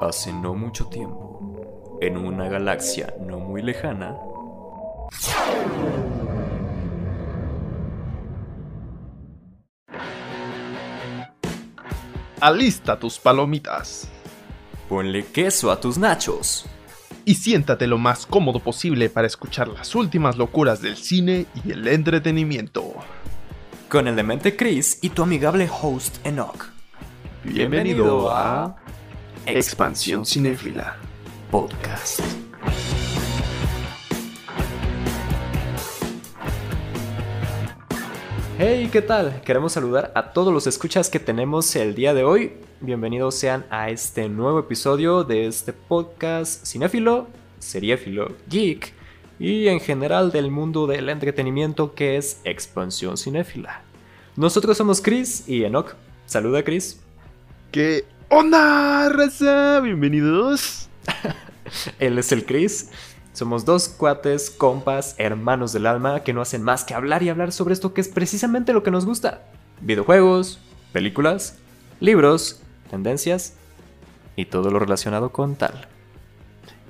Hace no mucho tiempo, en una galaxia no muy lejana, Alista tus palomitas ponle queso a tus nachos. y siéntate lo más cómodo posible para escuchar las últimas locuras del cine y el entretenimiento. Con el demente Chris y tu amigable host Enoch. Bienvenido a Expansión Cinéfila. Podcast. Hey, ¿qué tal? Queremos saludar a todos los escuchas que tenemos el día de hoy. Bienvenidos sean a este nuevo episodio de este podcast cinéfilo, seriéfilo, geek y en general del mundo del entretenimiento que es Expansión Cinéfila. Nosotros somos Chris y Enoch. Saluda, Chris. ¿Qué onda, raza? Bienvenidos. Él es el Chris. Somos dos cuates, compas, hermanos del alma que no hacen más que hablar y hablar sobre esto que es precisamente lo que nos gusta. Videojuegos, películas, libros, tendencias y todo lo relacionado con tal.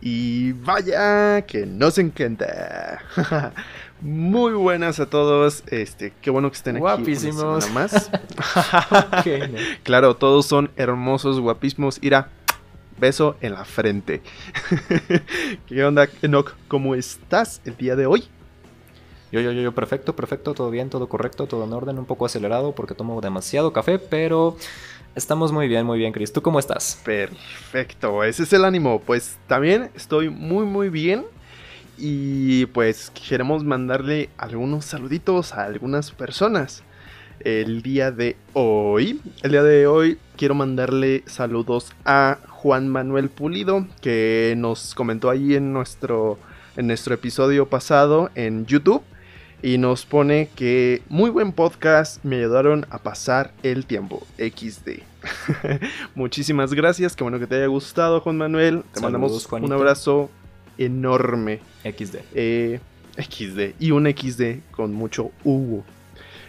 Y vaya que nos encanta. Muy buenas a todos. Este, qué bueno que estén aquí. Guapísimos. más. No. Claro, todos son hermosos, guapísimos. Ira, beso en la frente. ¿Qué onda, Enoch? ¿Cómo estás el día de hoy? Yo, yo, yo, yo, perfecto, perfecto, todo bien, todo correcto, todo en orden, un poco acelerado porque tomo demasiado café, pero estamos muy bien, muy bien, Chris. ¿Tú cómo estás? Perfecto, ese es el ánimo. Pues también estoy muy, muy bien. Y pues queremos mandarle algunos saluditos a algunas personas. El día de hoy, el día de hoy quiero mandarle saludos a Juan Manuel Pulido, que nos comentó ahí en nuestro, en nuestro episodio pasado en YouTube. Y nos pone que muy buen podcast, me ayudaron a pasar el tiempo. XD. Muchísimas gracias, qué bueno que te haya gustado, Juan Manuel. Te Saludos, mandamos Juanito. un abrazo enorme. XD. Eh, XD. Y un XD con mucho U.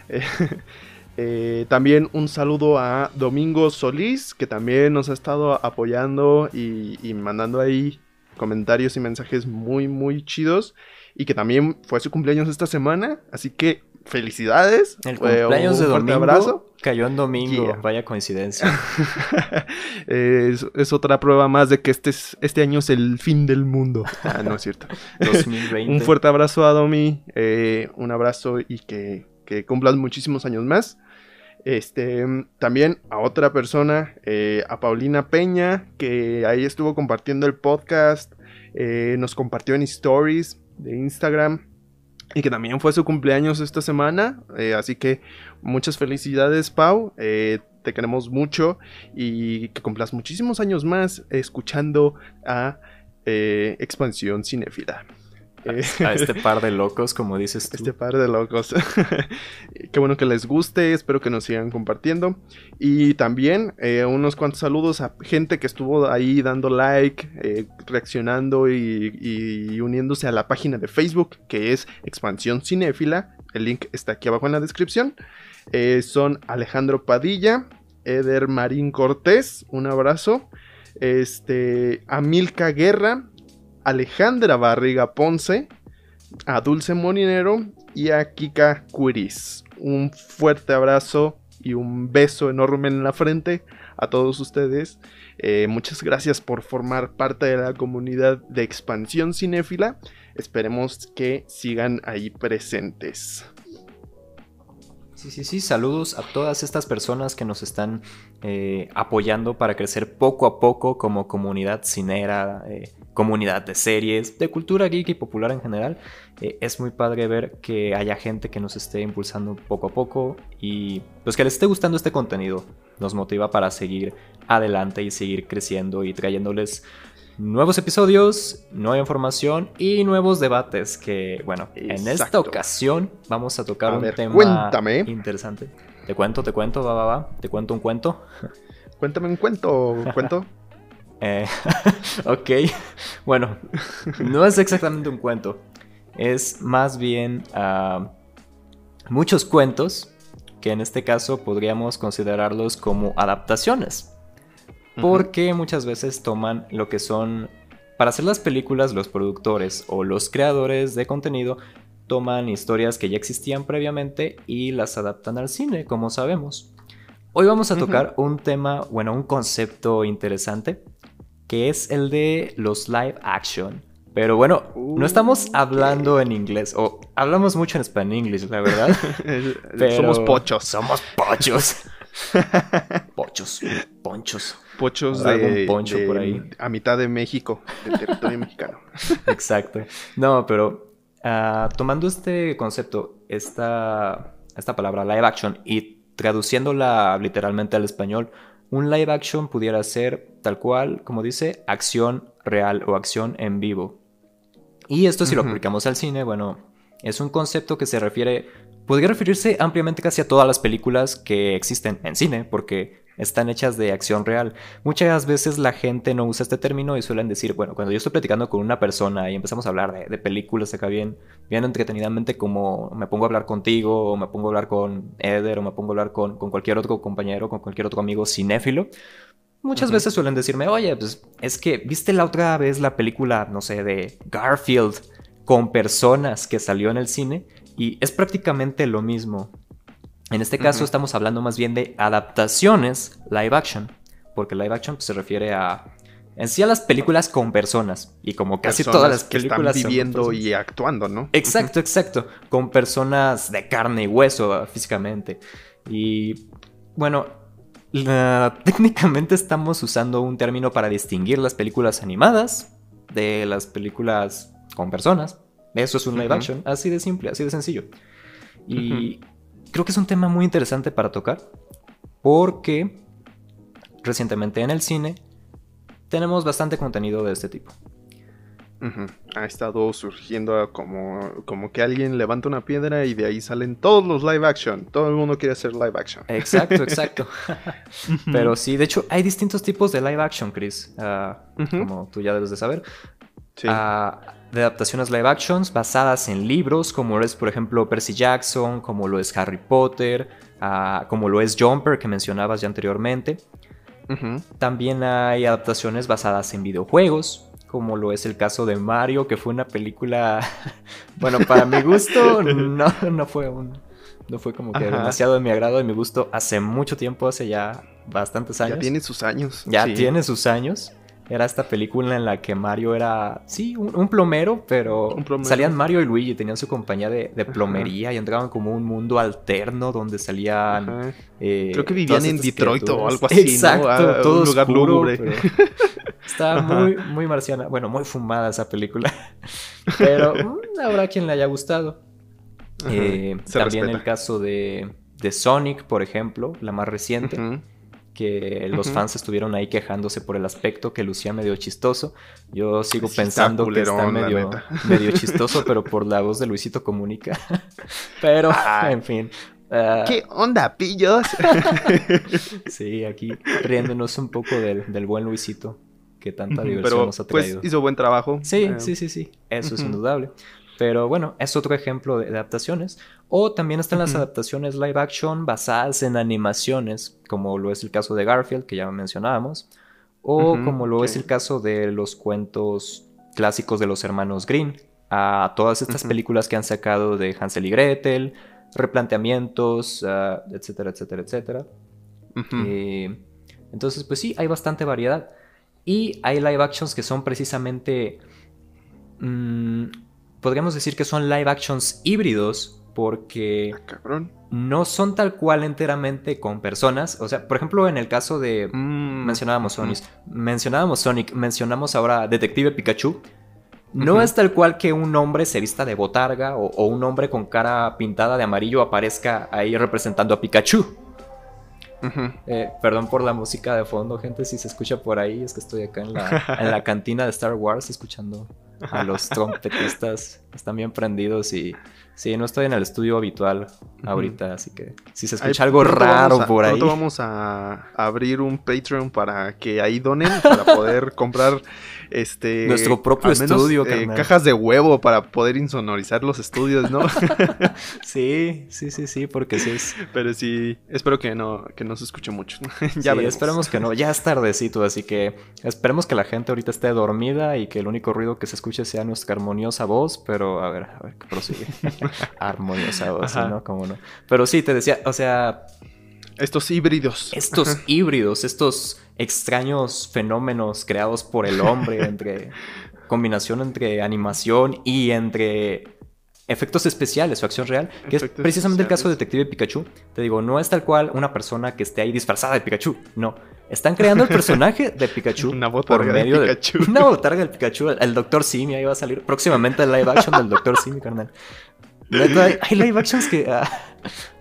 Eh, eh, también un saludo a Domingo Solís, que también nos ha estado apoyando y, y mandando ahí comentarios y mensajes muy, muy chidos. Y que también fue su cumpleaños esta semana. Así que felicidades. El Eh, cumpleaños de domingo abrazo. cayó en domingo, Yeah. vaya coincidencia. es, es otra prueba más de que este, es- este año es el fin del mundo. Ah, no es cierto. 2020. Un fuerte abrazo a Domi, eh, un abrazo y que, que cumplas muchísimos años más. Este, también a otra persona, eh, a Paulina Peña, que ahí estuvo compartiendo el podcast, eh, nos compartió en stories de Instagram y que también fue su cumpleaños esta semana. eh, así que muchas felicidades, Pau. eh, te queremos mucho y que cumplas muchísimos años más escuchando a eh, Expansión Cinéfila. Eh, A este par de locos, como dices tú. este par de locos. Qué bueno que les guste, espero que nos sigan compartiendo. Y también eh, unos cuantos saludos a gente que estuvo ahí dando like, eh, reaccionando y, y uniéndose a la página de Facebook, que es Expansión Cinéfila. El link está aquí abajo en la descripción. Eh, son Alejandro Padilla, Eder Marín Cortés, un abrazo. Este, Amilca Guerra, Alejandra Barriga Ponce, a Dulce Molinero y a Kika Cuiris. Un fuerte abrazo y un beso enorme en la frente a todos ustedes. Eh, muchas gracias por formar parte de la comunidad de expansión cinéfila. Esperemos que sigan ahí presentes. Sí, sí, sí, saludos a todas estas personas que nos están eh, apoyando para crecer poco a poco como comunidad cinera, eh, comunidad de series, de cultura geek y popular en general. Eh, es muy padre ver que haya gente que nos esté impulsando poco a poco y pues que les esté gustando este contenido. Nos motiva para seguir adelante y seguir creciendo y trayéndoles nuevos episodios, nueva información y nuevos debates que, bueno, en esta ocasión vamos a tocar A un ver, tema cuéntame. interesante. Te cuento, te cuento, va, va, va. Te cuento un cuento. Cuéntame un cuento, cuento. Eh, ok, bueno, no es exactamente un cuento. Es más bien ah, muchos cuentos que en este caso podríamos considerarlos como adaptaciones. porque muchas veces toman lo que son, para hacer las películas, los productores o los creadores de contenido toman historias que ya existían previamente y las adaptan al cine, como sabemos. Hoy vamos a tocar un tema, bueno, un concepto interesante, que es el de los live action. Pero bueno, no estamos hablando en inglés, o hablamos mucho en español, la verdad. somos pochos. Somos pochos. Pochos, ponchos. Pochos de, poncho por ahí. A mitad de México, del territorio mexicano. Exacto. No, pero ah, tomando este concepto, esta, esta palabra live action y traduciéndola literalmente al español, un live action pudiera ser tal cual, como dice, acción real o acción en vivo. Y esto si lo aplicamos al cine, bueno, es un concepto que se refiere, podría referirse ampliamente casi a todas las películas que existen en cine, porque están hechas de acción real. Muchas veces la gente no usa este término y suelen decir, bueno, cuando yo estoy platicando con una persona y empezamos a hablar de, películas acá bien, bien entretenidamente, como me pongo a hablar contigo, o me pongo a hablar con Eder, o me pongo a hablar con, con cualquier otro compañero, con cualquier otro amigo cinéfilo, Muchas veces suelen decirme, oye, pues es que viste la otra vez la película, no sé, de Garfield con personas que salió en el cine y es prácticamente lo mismo. En este caso estamos hablando más bien de adaptaciones live action, porque live action se refiere a en sí a las películas con personas y como casi todas las películas que están viviendo y actuando, ¿no? Exacto, exacto, con personas de carne y hueso físicamente. Y bueno, técnicamente estamos usando un término para distinguir las películas animadas de las películas con personas. Eso es un live action, así de simple, así de sencillo. Y creo que es un tema muy interesante para tocar porque recientemente en el cine tenemos bastante contenido de este tipo. Ha estado surgiendo como, como que alguien levanta una piedra y de ahí salen todos los live action. Todo el mundo quiere hacer live action. Exacto, exacto. Pero sí, de hecho, hay distintos tipos de live action, Chris. Ah, como tú ya debes de saber. Sí. De adaptaciones live actions basadas en libros, como lo es, por ejemplo, Percy Jackson, como lo es Harry Potter, como lo es Jumper, que mencionabas ya anteriormente. También hay adaptaciones basadas en videojuegos, como lo es el caso de Mario, que fue una película, bueno, para mi gusto no, no fue un, no fue como que demasiado de mi agrado, de mi gusto, hace mucho tiempo, hace ya bastantes años. Ya tiene sus años. Ya tiene sus años. Era esta película en la que Mario era, sí, un, plomero, pero salían Mario y Luigi, tenían su compañía de, plomería y entraban como un mundo alterno donde salían... Eh, Creo que vivían en Detroit o algo así, Exacto, ah, todo un lugar lúgubre. Estaba muy, muy marciana. Bueno, muy fumada esa película. Pero mm, habrá quien le haya gustado. Eh, también el caso de, de, Sonic, por ejemplo, la más reciente. Que los fans estuvieron ahí quejándose por el aspecto que lucía medio chistoso. Yo sigo pensando que está medio, medio chistoso, pero por la voz de Luisito Comunica. pero, en fin, ah, ¿Qué onda, pillos? sí, aquí riéndonos un poco del, del, buen Luisito que tanta diversión nos ha pues, traído. Pues hizo buen trabajo. Sí, eh, sí, sí, sí. Eso es indudable. Pero bueno, es otro ejemplo de adaptaciones. O también están las adaptaciones live action basadas en animaciones, como lo es el caso de Garfield, que ya mencionábamos. O como lo es el caso de los cuentos clásicos de los hermanos Green. A todas estas películas que han sacado de Hansel y Gretel, replanteamientos, ah, etcétera, etcétera, etcétera. Eh, entonces, pues sí, hay bastante variedad. Y hay live actions que son precisamente... Mm, podríamos decir que son live actions híbridos porque ah, no son tal cual enteramente con personas. O sea, por ejemplo, en el caso de... Mm, mencionábamos Sonic, mencionábamos Sonic, mencionamos ahora Detective Pikachu. No es tal cual que un hombre se vista de botarga o, un hombre con cara pintada de amarillo aparezca ahí representando a Pikachu. Eh, perdón por la música de fondo, gente, si se escucha por ahí, es que estoy acá en la, cantina de Star Wars escuchando a los trompetistas están bien prendidos y sí, no estoy en el estudio habitual ahorita, así que si se escucha algo raro a- por ahí. Pronto vamos a abrir un Patreon para que ahí donen para poder comprar este Nuestro propio al menos, estudio, eh, cajas de huevo para poder insonorizar los estudios, ¿no? Sí, sí, sí, sí, porque sí es. Pero sí, espero que no que no se escuche mucho. ya sí, esperemos que no. Ya es tardecito, así que esperemos que la gente ahorita esté dormida y que el único ruido que se escuche sea nuestra armoniosa voz, pero a ver, a ver, que prosigue. armoniosa voz, Ajá. ¿no? ¿Cómo no? Pero sí, te decía, o sea, Estos híbridos. estos híbridos, estos extraños fenómenos creados por el hombre entre combinación entre animación y entre efectos especiales o acción real, que es precisamente el caso de. Detective Pikachu. Te digo, no es tal cual una persona que esté ahí disfrazada de Pikachu, no. Están creando el personaje de Pikachu Una por de medio de, Pikachu. una botarga del Pikachu, el, el Dr. Simi ahí va a salir próximamente el live action del Dr. Simi, carnal. Neta, hay, live actions que. ah,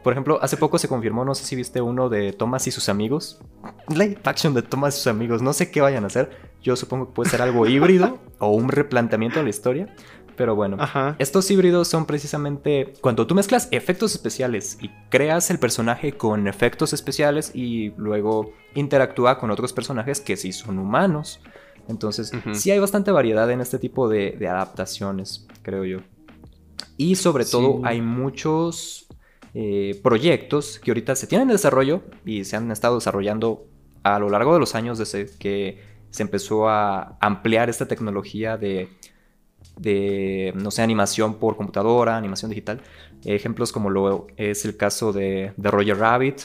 por ejemplo, hace poco se confirmó, no sé si viste uno de Thomas y sus amigos. Live action de Thomas y sus amigos. No sé qué vayan a hacer. Yo supongo que puede ser algo híbrido o un replanteamiento de la historia. Pero bueno, Ajá. estos híbridos son precisamente cuando tú mezclas efectos especiales y creas el personaje con efectos especiales y luego interactúa con otros personajes que sí son humanos. Entonces, sí hay bastante variedad en este tipo de, de adaptaciones, creo yo. Y sobre todo Sí. hay muchos eh, proyectos que ahorita se tienen en desarrollo y se han estado desarrollando a lo largo de los años desde que se empezó a ampliar esta tecnología de, de no sé, animación por computadora, animación digital. Ejemplos como lo es el caso de, de Roger Rabbit,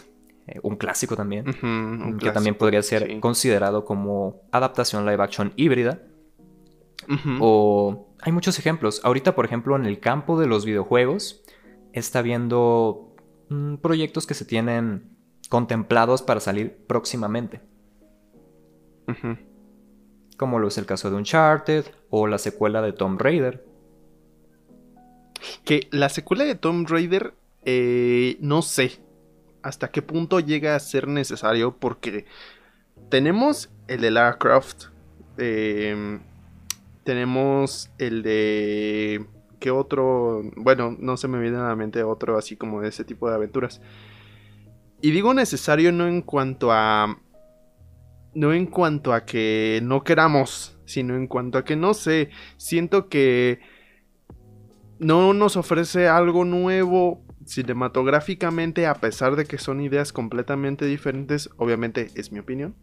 eh, un clásico también, un que también podría ser sí. considerado como adaptación live action híbrida. O hay muchos ejemplos. Ahorita, por ejemplo, en el campo de los videojuegos, está habiendo mm, proyectos que se tienen contemplados para salir próximamente. Como lo es el caso de Uncharted o la secuela de Tomb Raider. Que la secuela de Tomb Raider, eh, no sé hasta qué punto llega a ser necesario porque tenemos el de Lara Croft, eh, tenemos el de... ¿Qué otro? Bueno, no se me viene a la mente otro así como de ese tipo de aventuras. Y digo necesario no en cuanto a... No en cuanto a que no queramos, sino en cuanto a que no sé, siento que no nos ofrece algo nuevo cinematográficamente a pesar de que son ideas completamente diferentes, obviamente es mi opinión.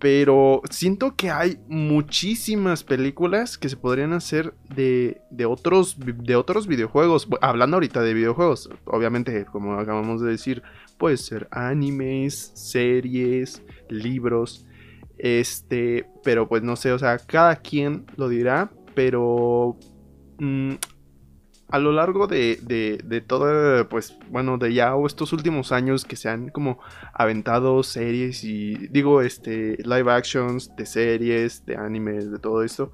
Pero siento que hay muchísimas películas que se podrían hacer de, de otros, de otros videojuegos. Hablando ahorita de videojuegos, obviamente, como acabamos de decir, puede ser animes, series, libros. Este, pero pues no sé, o sea, cada quien lo dirá, pero mm, a lo largo de, de, de todo, pues bueno, de ya estos últimos años que se han como aventado series y digo, este, live actions de series, de animes, de todo esto,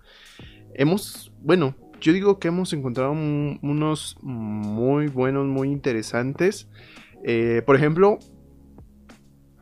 hemos, bueno, yo digo que hemos encontrado un- unos muy buenos, muy interesantes. Eh, por ejemplo,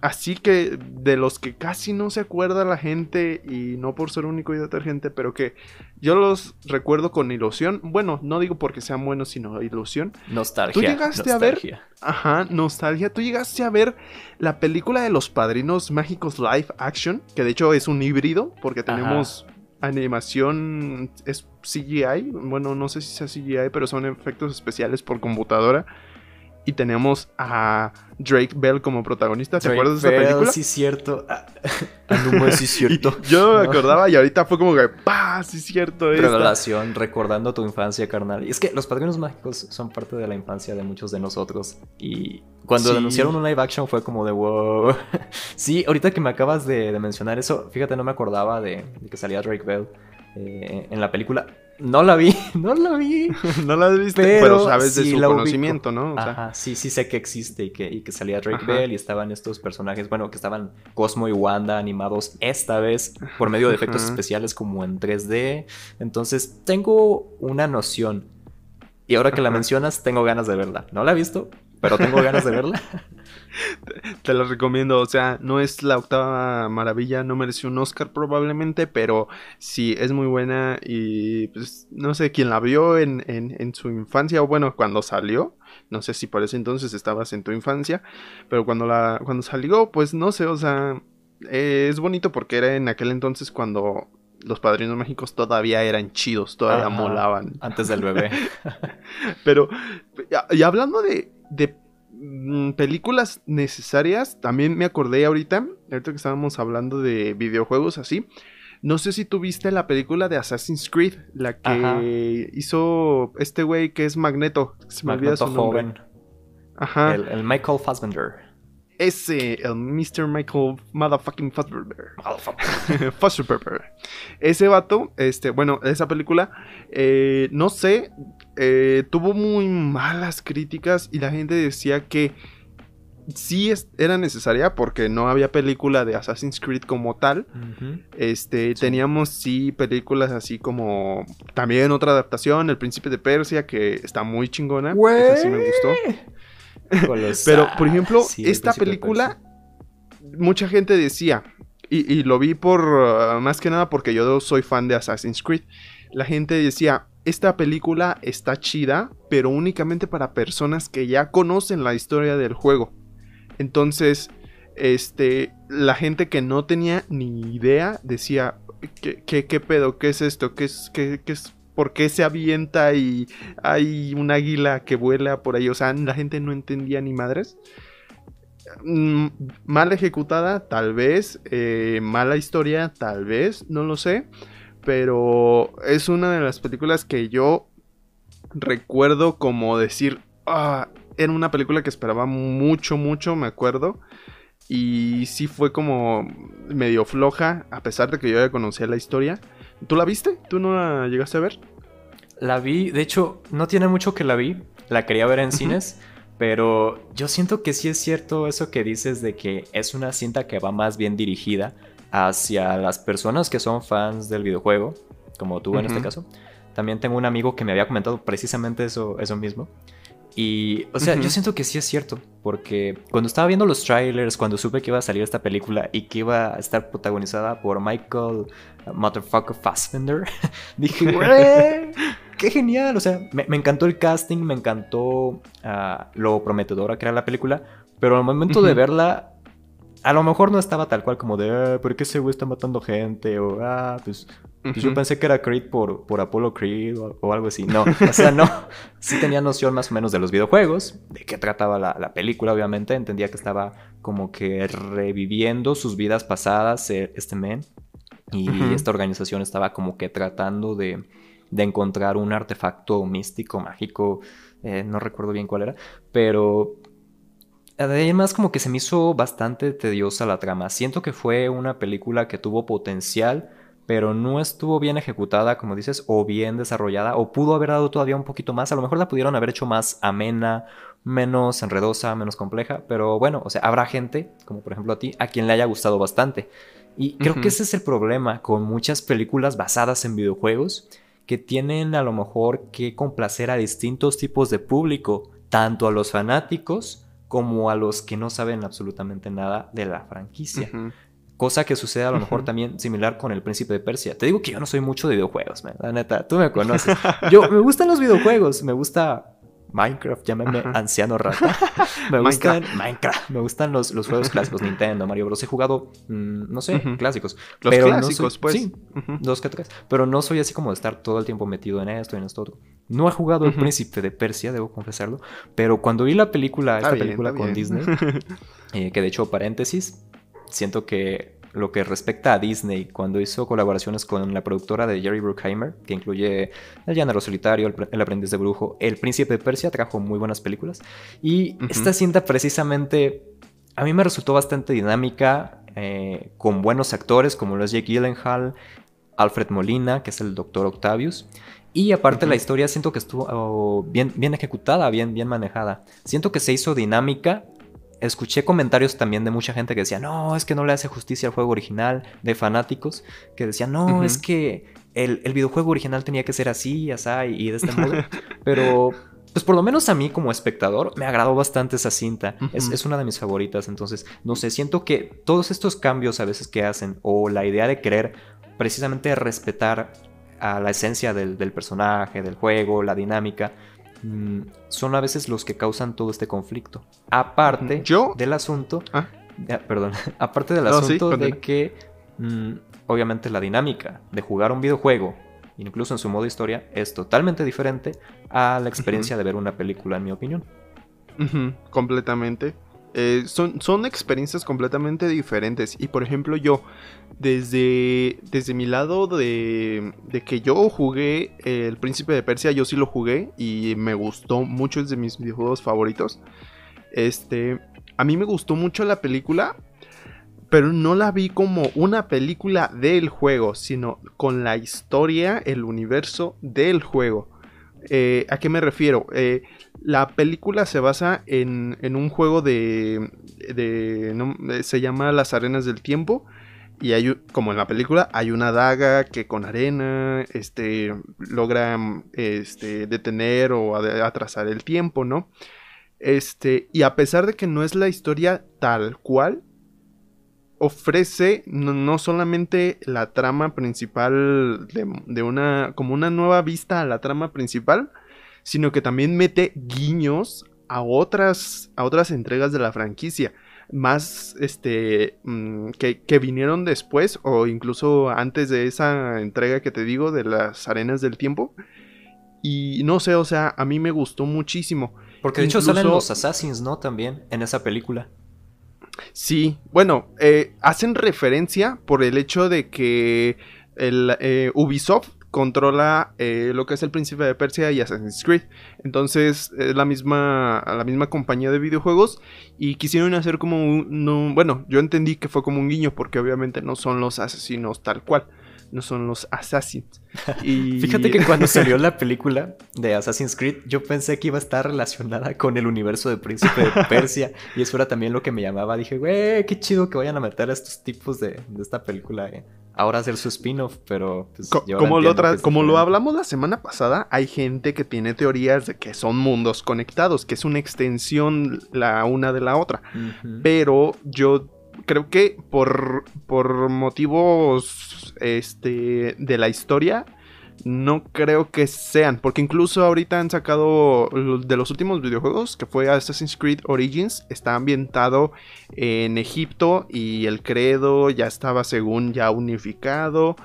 así que de los que casi no se acuerda la gente y no por ser único y detergente, pero que yo los recuerdo con ilusión. Bueno, no digo porque sean buenos, sino ilusión. Nostalgia. ¿Tú llegaste a ver? Ajá, nostalgia. ¿Tú llegaste a ver la película de los padrinos mágicos live action? Que de hecho es un híbrido, porque Ajá. tenemos animación, es CGI. Bueno, no sé si sea CGI, pero son efectos especiales por computadora. Y tenemos a Drake Bell como protagonista. ¿Te Drake acuerdas de esa Bell, película? Sí, cierto. Ah, no sí, cierto. Y yo me No. acordaba y ahorita fue como que, ¡pah! Sí, es cierto. esta". Revelación, recordando tu infancia, carnal. Y es que los padrinos mágicos son parte de la infancia de muchos de nosotros. Y cuando Sí. anunciaron un live action fue como de wow. sí, ahorita que me acabas de, de mencionar eso, fíjate, no me acordaba de, de que salía Drake Bell eh, en la película. No la vi, no la vi. no la has visto, Pero pero, sabes de sí su la ubico. conocimiento, ¿no? O sea, Ajá, sí, sí sé que existe y que, y que salía Drake Ajá. Bell y estaban estos personajes, bueno, que estaban Cosmo y Wanda animados esta vez por medio de efectos Ajá. especiales como en 3D. Entonces tengo una noción. Y ahora que la mencionas, tengo ganas de verla. No la he visto, pero tengo ganas de verla. Te la recomiendo, o sea, no es la octava maravilla, no mereció un Oscar probablemente, pero sí, es muy buena y pues no sé, quién la vio en, en, su infancia o bueno, cuando salió, no sé si por ese entonces estabas en tu infancia, pero cuando, la, cuando salió, pues no sé, o sea, es bonito porque era en aquel entonces cuando los padrinos mágicos todavía eran chidos, todavía molaban. Antes del bebé. Pero, y hablando de, de películas necesarias, también me acordé ahorita, ahorita que estábamos hablando de videojuegos así. No sé si tuviste la película de Assassin's Creed, la que hizo este güey que es Magneto. Se me olvida su nombre. Ajá. El, el Michael Fassbender. Ese, el Mr. Michael Motherfucking Foster Pepper. Ese vato, este, bueno, esa película, eh, no sé, eh, tuvo muy malas críticas y la gente decía que sí era necesaria porque no había película de Assassin's Creed como tal. Este, teníamos sí películas así como también otra adaptación, El Príncipe de Persia, que está muy chingona. Esa sí me gustó. Pero, por ejemplo, esta película, mucha gente decía, y, lo vi por uh, más que nada porque yo soy fan de Assassin's Creed. La gente decía, esta película está chida, pero únicamente para personas que ya conocen la historia del juego. Entonces, este, la gente que no tenía ni idea decía, ¿qué, qué, pedo? ¿Qué es esto? ¿Qué es, qué, es por qué se avienta y hay un águila que vuela por ahí. O sea, la gente no entendía ni madres. Mm, mal ejecutada, tal vez. Eh, mala historia, tal vez. No lo sé. Pero es una de las películas que yo recuerdo como decir. Ah, era una película que esperaba mucho, mucho, me acuerdo. Y sí fue como medio floja, a pesar de que yo ya conocía la historia. ¿Tú la viste? ¿Tú no la llegaste a ver? La vi, de hecho, no tiene mucho que la vi. La quería ver en cines. Pero yo siento que sí es cierto eso que dices de que es una cinta que va más bien dirigida hacia las personas que son fans del videojuego, como tú en este caso. También tengo un amigo que me había comentado precisamente eso, eso mismo. Y, o sea, yo siento que sí es cierto, porque cuando estaba viendo los trailers, cuando supe que iba a salir esta película y que iba a estar protagonizada por Michael Motherfucker Fassbender, dije, güey, qué genial. O sea, me, encantó el casting, me encantó ah, lo prometedora que era la película, pero al momento de verla, a lo mejor no estaba tal cual como de, ah, ¿por qué ese güey está matando gente? O, ah, pues, pues yo pensé que era Creed por, por Apollo Creed o, algo así. No, o sea, no. Sí tenía noción más o menos de los videojuegos, de qué trataba la, película, obviamente. Entendía que estaba como que reviviendo sus vidas pasadas, eh, este men. Y esta organización estaba como que tratando de, de encontrar un artefacto místico, mágico, eh, no recuerdo bien cuál era, pero Además, como que se me hizo bastante tediosa la trama. Siento que fue una película que tuvo potencial, pero no estuvo bien ejecutada, como dices, o bien desarrollada, o pudo haber dado todavía un poquito más. A lo mejor la pudieron haber hecho más amena, menos enredosa, menos compleja, pero bueno, o sea, habrá gente, como por ejemplo a ti, a quien le haya gustado bastante. Y creo que ese es el problema con muchas películas basadas en videojuegos, que tienen a lo mejor que complacer a distintos tipos de público, tanto a los fanáticos, como a los que no saben absolutamente nada de la franquicia. Cosa que sucede a lo mejor también similar con el príncipe de Persia. Te digo que yo no soy mucho de videojuegos, man. la neta, tú me conoces. Yo me gustan los videojuegos, me gusta Minecraft, llámeme anciano rata. Me gustan Minecraft. Me gustan los, los juegos clásicos, Nintendo, Mario Bros. He jugado, mm, no sé, clásicos. Los clásicos, pues. Sí, dos que tres. Pero no soy así como de estar todo el tiempo metido en esto y en esto otro. No he jugado El Príncipe de Persia, debo confesarlo. Pero cuando vi la película, esta película con Disney, eh, que de hecho, paréntesis, siento que lo que respecta a Disney, cuando hizo colaboraciones con la productora de Jerry Bruckheimer, que incluye El Llanero Solitario, El, Aprendiz de Brujo, El Príncipe de Persia, trajo muy buenas películas. Y esta cinta precisamente a mí me resultó bastante dinámica, eh, con buenos actores como los Jake Gyllenhaal, Alfred Molina, que es el Doctor Octavius. Y aparte la historia siento que estuvo oh, bien, bien ejecutada, bien, bien manejada. Siento que se hizo dinámica escuché comentarios también de mucha gente que decía, no, es que no le hace justicia al juego original, de fanáticos, que decían, no, es que el, videojuego original tenía que ser así, así y de este modo. Pero pues por lo menos a mí como espectador me agradó bastante esa cinta. es, es una de mis favoritas. Entonces, no sé, siento que todos estos cambios a veces que hacen o la idea de querer precisamente respetar a la esencia del, del personaje, del juego, la dinámica, mm, son a veces los que causan todo este conflicto. Aparte Yo- del asunto, Ah. ya, perdón, aparte del No, sí, asunto de que mm, obviamente la dinámica de jugar un videojuego, incluso en su modo historia, es totalmente diferente a la experiencia de ver una película, en mi opinión. Completamente. Eh, son, son experiencias completamente diferentes. Y por ejemplo, yo, desde, desde mi lado de, de que yo jugué El Príncipe de Persia, yo sí lo jugué y me gustó mucho, es de mis videojuegos favoritos. Este, a mí me gustó mucho la película, pero no la vi como una película del juego, sino con la historia, el universo del juego. Eh, ¿A qué me refiero? Eh, la película se basa en, en un juego de... de- no, se llama Las Arenas del Tiempo. Y hay, como en la película, hay una daga que con arena este, logra este, detener o atrasar el tiempo, ¿no? Este, y a pesar de que no es la historia tal cual, ofrece no, no solamente la trama principal de una. como una nueva vista a la trama principal, sino que también mete guiños a otras. a otras entregas de la franquicia. Más este. mm, que, que vinieron después. O incluso antes de esa entrega que te digo. De las arenas del tiempo. Y no sé, o sea, a mí me gustó muchísimo. Porque de hecho Incluso- salen los Assassins, ¿no? También en esa película. Sí, bueno, eh, hacen referencia por el hecho de que el, eh, Ubisoft controla eh, lo que es el Príncipe de Persia y Assassin's Creed. Entonces es la misma, la misma compañía de videojuegos y quisieron hacer como un... no- bueno, yo entendí que fue como un guiño porque obviamente no son los asesinos tal cual. No son los assassins. Y... Fíjate que cuando salió la película de Assassin's Creed, yo pensé que iba a estar relacionada con el universo de Príncipe de Persia. y eso era también lo que me llamaba. Dije, güey, qué chido que vayan a meter a estos tipos de, de esta película. eh. Ahora hacer su spin-off, pero pues, yo como lo, que como lo hablamos la semana pasada, hay gente que tiene teorías de que son mundos conectados, que es una extensión la una de la otra. Pero yo creo que por, por motivos este, de la historia, no creo que sean. Porque incluso ahorita han sacado de los últimos videojuegos, que fue Assassin's Creed Origins, está ambientado en Egipto y el credo ya estaba según ya unificado.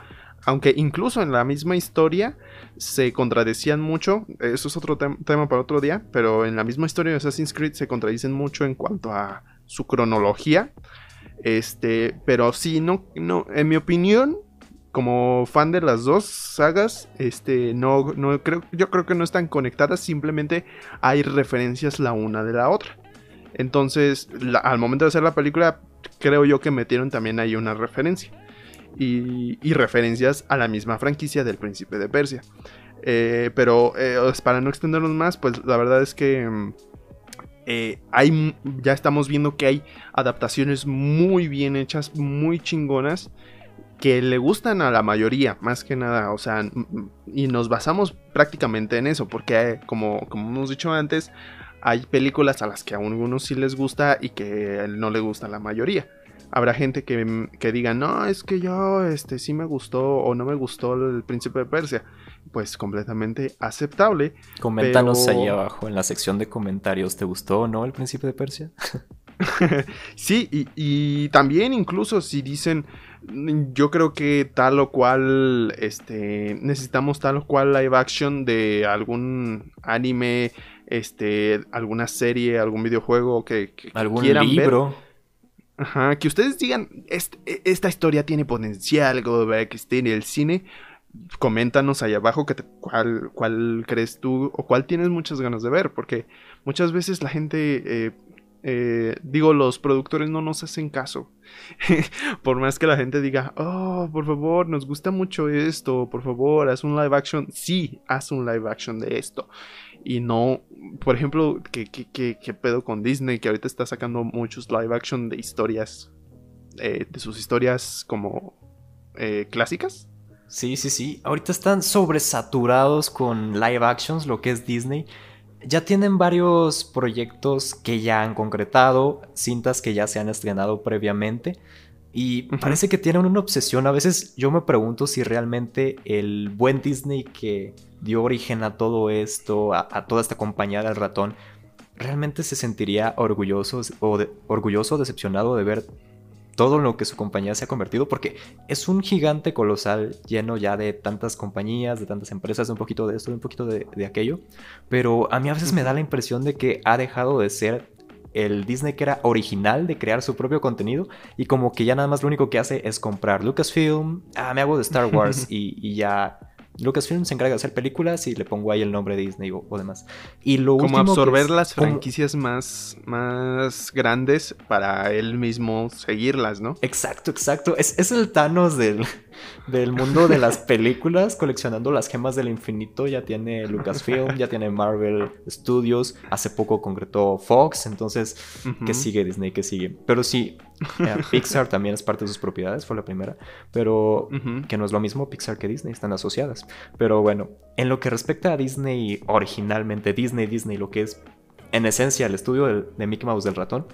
Aunque incluso en la misma historia se contradecían mucho. Eso es otro tem- tema para otro día. Pero en la misma historia de Assassin's Creed se contradicen mucho en cuanto a su cronología. Este, pero sí, no, no, en mi opinión, como fan de las dos sagas, este, no, no creo, yo creo que no están conectadas, simplemente hay referencias la una de la otra. Entonces, al momento de hacer la película, creo yo que metieron también ahí una referencia. Y, y referencias a la misma franquicia del Príncipe de Persia. Eh, pero eh, os- para no extendernos más, pues la verdad es que mm, eh, hay, ya estamos viendo que hay adaptaciones muy bien hechas, muy chingonas, que le gustan a la mayoría, más que nada. O sea, y nos basamos prácticamente en eso, porque eh, como, como hemos dicho antes, hay películas a las que a algunos sí les gusta y que no le gusta a la mayoría. Habrá gente que, que diga, no, es que yo este, sí me gustó o no me gustó el Príncipe de Persia. Pues completamente aceptable. Coméntanos pero- ahí abajo en la sección de comentarios. ¿Te gustó o no el Príncipe de Persia? sí, y, y también incluso si dicen, "Mm, yo creo que tal o cual, este, necesitamos tal o cual live action de algún anime, este, alguna serie, algún videojuego que, que ¿Algún quieran ver. Ajá, que ustedes digan, "Est- e- esta historia tiene potencial, que esté en el cine. Coméntanos ahí abajo que cuál, cuál crees tú o cuál tienes muchas ganas de ver, porque muchas veces la gente, eh, eh, digo, los productores no nos hacen caso. por más que la gente diga, oh, por favor, nos gusta mucho esto, por favor, haz un live action. Sí, haz un live action de esto. Y no, por ejemplo, ¿qué, qué, qué- pedo con Disney? Que ahorita está sacando muchos live action de historias, eh, de sus historias como eh, clásicas. Sí, sí, sí. Ahorita están sobresaturados con live actions, lo que es Disney. ya tienen varios proyectos que ya han concretado, cintas que ya se han estrenado previamente. Y parece que tienen una obsesión. A veces yo me pregunto si realmente el buen Disney que dio origen a todo esto, a, toda esta compañía del ratón, realmente se sentiría orgulloso o orgulloso, decepcionado de ver todo lo que su compañía se ha convertido, porque es un gigante colosal lleno ya de tantas compañías, de tantas empresas, de un poquito de esto, de un poquito de, aquello, pero a mí a veces me da la impresión de que ha dejado de ser el Disney que era original de crear su propio contenido y como que ya nada más lo único que hace es comprar Lucasfilm, ah, me hago de Star Wars y ya Lucasfilm se encarga de hacer películas y le pongo ahí el nombre de Disney o, demás. Y lo como absorber las franquicias más, más grandes para él mismo seguirlas, ¿no? Exacto, exacto. Es, es el Thanos del, del mundo de las películas, coleccionando las gemas del infinito. Ya tiene Lucasfilm, ya tiene Marvel Studios, hace poco concretó Fox, entonces, ¿qué sigue Disney? ¿Qué sigue? Pero sí, eh, Pixar también es parte de sus propiedades, fue la primera, pero que no es lo mismo Pixar que Disney, están asociadas. Pero bueno, en lo que respecta a Disney originalmente, Disney, Disney, lo que es en esencia el estudio de, de Mickey Mouse del ratón,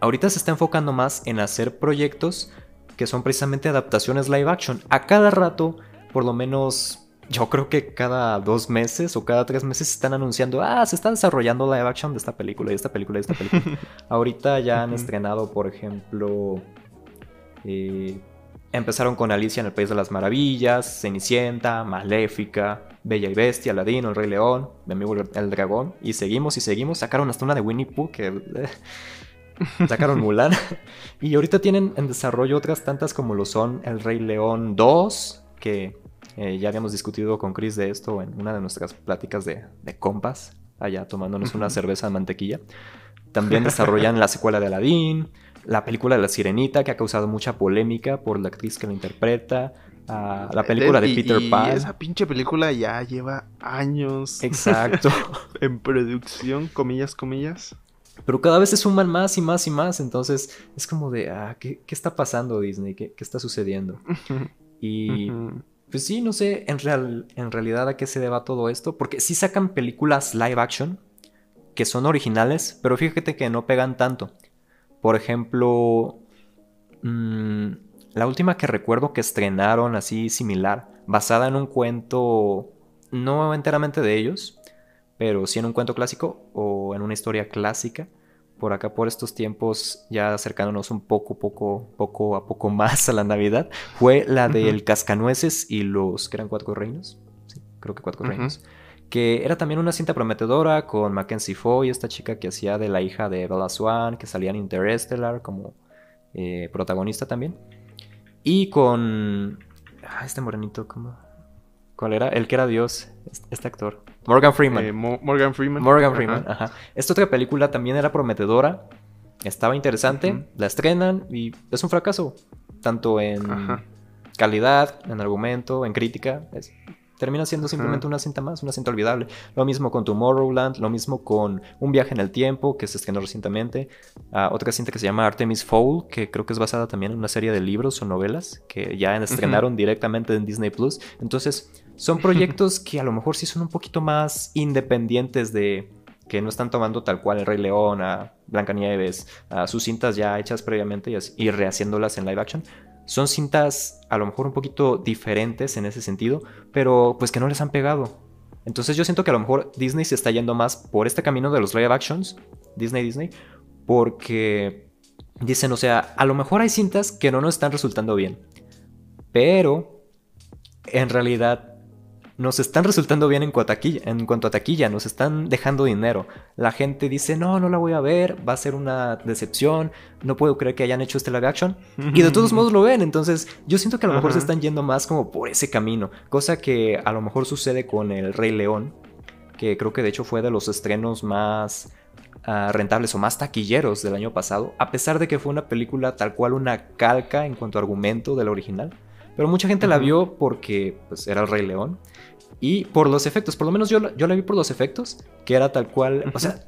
ahorita se está enfocando más en hacer proyectos que son precisamente adaptaciones live action. A cada rato, por lo menos yo creo que cada dos meses o cada tres meses están anunciando, ah, se está desarrollando live action de esta película y esta película y esta película. Ahorita ya han estrenado, por ejemplo, eh, empezaron con Alicia en el País de las Maravillas, Cenicienta, Maléfica, Bella y Bestia, Aladino, El Rey León, mi amigo el Dragón, y seguimos y seguimos. Sacaron hasta una de Winnie Pooh que... Eh, Sacaron Mulan. y ahorita tienen en desarrollo otras tantas como lo son El Rey León 2, que eh, ya habíamos discutido con Chris de esto en una de nuestras pláticas de, compas, allá tomándonos una cerveza de mantequilla. También desarrollan la secuela de Aladdin, la película de La Sirenita, que ha causado mucha polémica por la actriz que la interpreta. La película de Peter Pan. Esa pinche película ya lleva años. Exacto. en producción, comillas, comillas. Pero cada vez se suman más y más y más. Entonces es como de, ah, ¿qué, está pasando Disney? ¿Qué, está sucediendo? y pues sí, no sé en, real, en realidad a qué se deba todo esto. Porque sí sacan películas live action que son originales, pero fíjate que no pegan tanto. Por ejemplo, mm, la última que recuerdo que estrenaron así similar, basada en un cuento no enteramente de ellos, pero sí en un cuento clásico o en una historia clásica. Por acá, por estos tiempos, ya acercándonos un poco, poco, poco a poco más a la Navidad, fue la del Cascanueces y los que eran cuatro reinos. Sí, creo que cuatro reinos. Que era también una cinta prometedora con Mackenzie Foy, esta chica que hacía de la hija de Bella Swan, que salía en Interstellar como eh, protagonista también. Y con. Ah, este morenito, ¿cómo? ¿Cuál era? El que era Dios, este actor. Morgan Freeman. Eh, Morgan Freeman. Morgan Freeman, ajá. Esta otra película también era prometedora. Estaba interesante. La estrenan y es un fracaso. Tanto en calidad, en argumento, en crítica. termina siendo simplemente una cinta más, una cinta olvidable. Lo mismo con Tomorrowland, lo mismo con Un viaje en el tiempo, que se estrenó recientemente. Ah, otra cinta que se llama Artemis Fowl, que creo que es basada también en una serie de libros o novelas que ya estrenaron directamente en Disney Plus. Entonces, son proyectos que a lo mejor sí son un poquito más independientes de que no están tomando tal cual el Rey León, a Blancanieves, a sus cintas ya hechas previamente y, rehaciéndolas en live action. Son cintas a lo mejor un poquito diferentes en ese sentido, pero pues que no les han pegado. Entonces yo siento que a lo mejor Disney se está yendo más por este camino de los live actions, Disney Disney, porque dicen, o sea, a lo mejor hay cintas que no nos están resultando bien, pero en realidad nos están resultando bien en cuanto, a taquilla, en cuanto a taquilla, nos están dejando dinero. La gente dice, no, no la voy a ver, va a ser una decepción, no puedo creer que hayan hecho este live action. Y de todos modos lo ven, entonces yo siento que a lo mejor se están yendo más como por ese camino, cosa que a lo mejor sucede con El Rey León, que creo que de hecho fue de los estrenos más ah, rentables o más taquilleros del año pasado, a pesar de que fue una película tal cual una calca en cuanto a argumento de la original. Pero mucha gente la vio porque pues, era el Rey León. Y por los efectos, por lo menos yo, yo la vi por los efectos, que era tal cual. O sea,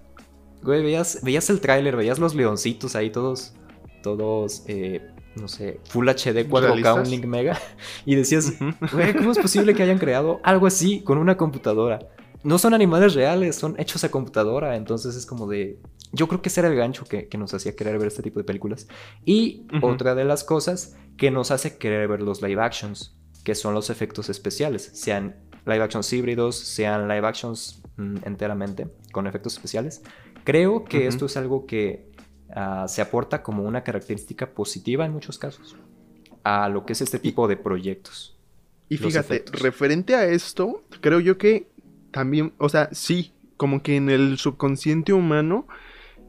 güey, veías, veías el tráiler, veías los leoncitos ahí todos, todos, eh, no sé, Full HD 4K, un Link Mega. Y decías, güey, ¿cómo es posible que hayan creado algo así con una computadora? no son animales reales, son hechos a computadora. Entonces es como de. Yo creo que ese era el gancho que, nos hacía querer ver este tipo de películas. Y otra de las cosas que nos hace querer ver los live actions, que son los efectos especiales, sean live actions híbridos, sean live actions mm, enteramente con efectos especiales. Creo que esto es algo que ah, se aporta como una característica positiva en muchos casos a lo que es este tipo de proyectos. Y fíjate, referente a esto, creo yo que también, o sea, sí, como que en el subconsciente humano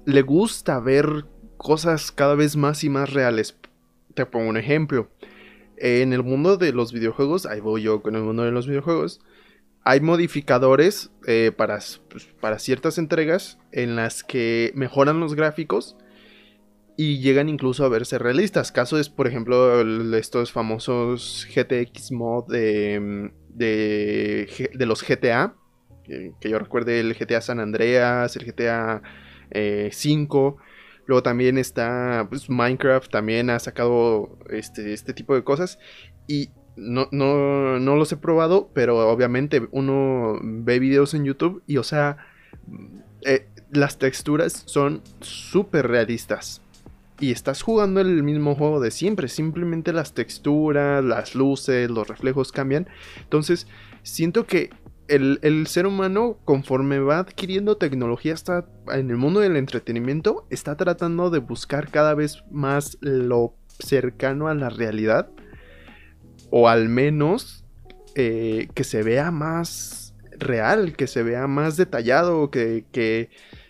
le gusta ver cosas cada vez más y más reales. Te pongo un ejemplo. En el mundo de los videojuegos, ahí voy yo con el mundo de los videojuegos, hay modificadores eh, para, pues, para ciertas entregas en las que mejoran los gráficos y llegan incluso a verse realistas. Caso es, por ejemplo, estos famosos GTX mod de, de, de los GTA, que yo recuerde el GTA San Andreas, el GTA 5. Luego también está pues, Minecraft, también ha sacado este, este tipo de cosas. Y no, no, no, los he probado, pero obviamente uno ve videos en YouTube y, o sea, eh, las texturas son súper realistas. Y estás jugando el mismo juego de siempre, simplemente las texturas, las luces, los reflejos cambian. Entonces, siento que el, ser humano, conforme va adquiriendo tecnología, está en el mundo del entretenimiento, está tratando de buscar cada vez más lo cercano a la realidad. O al menos eh, que se vea más real, que se vea más detallado, que, que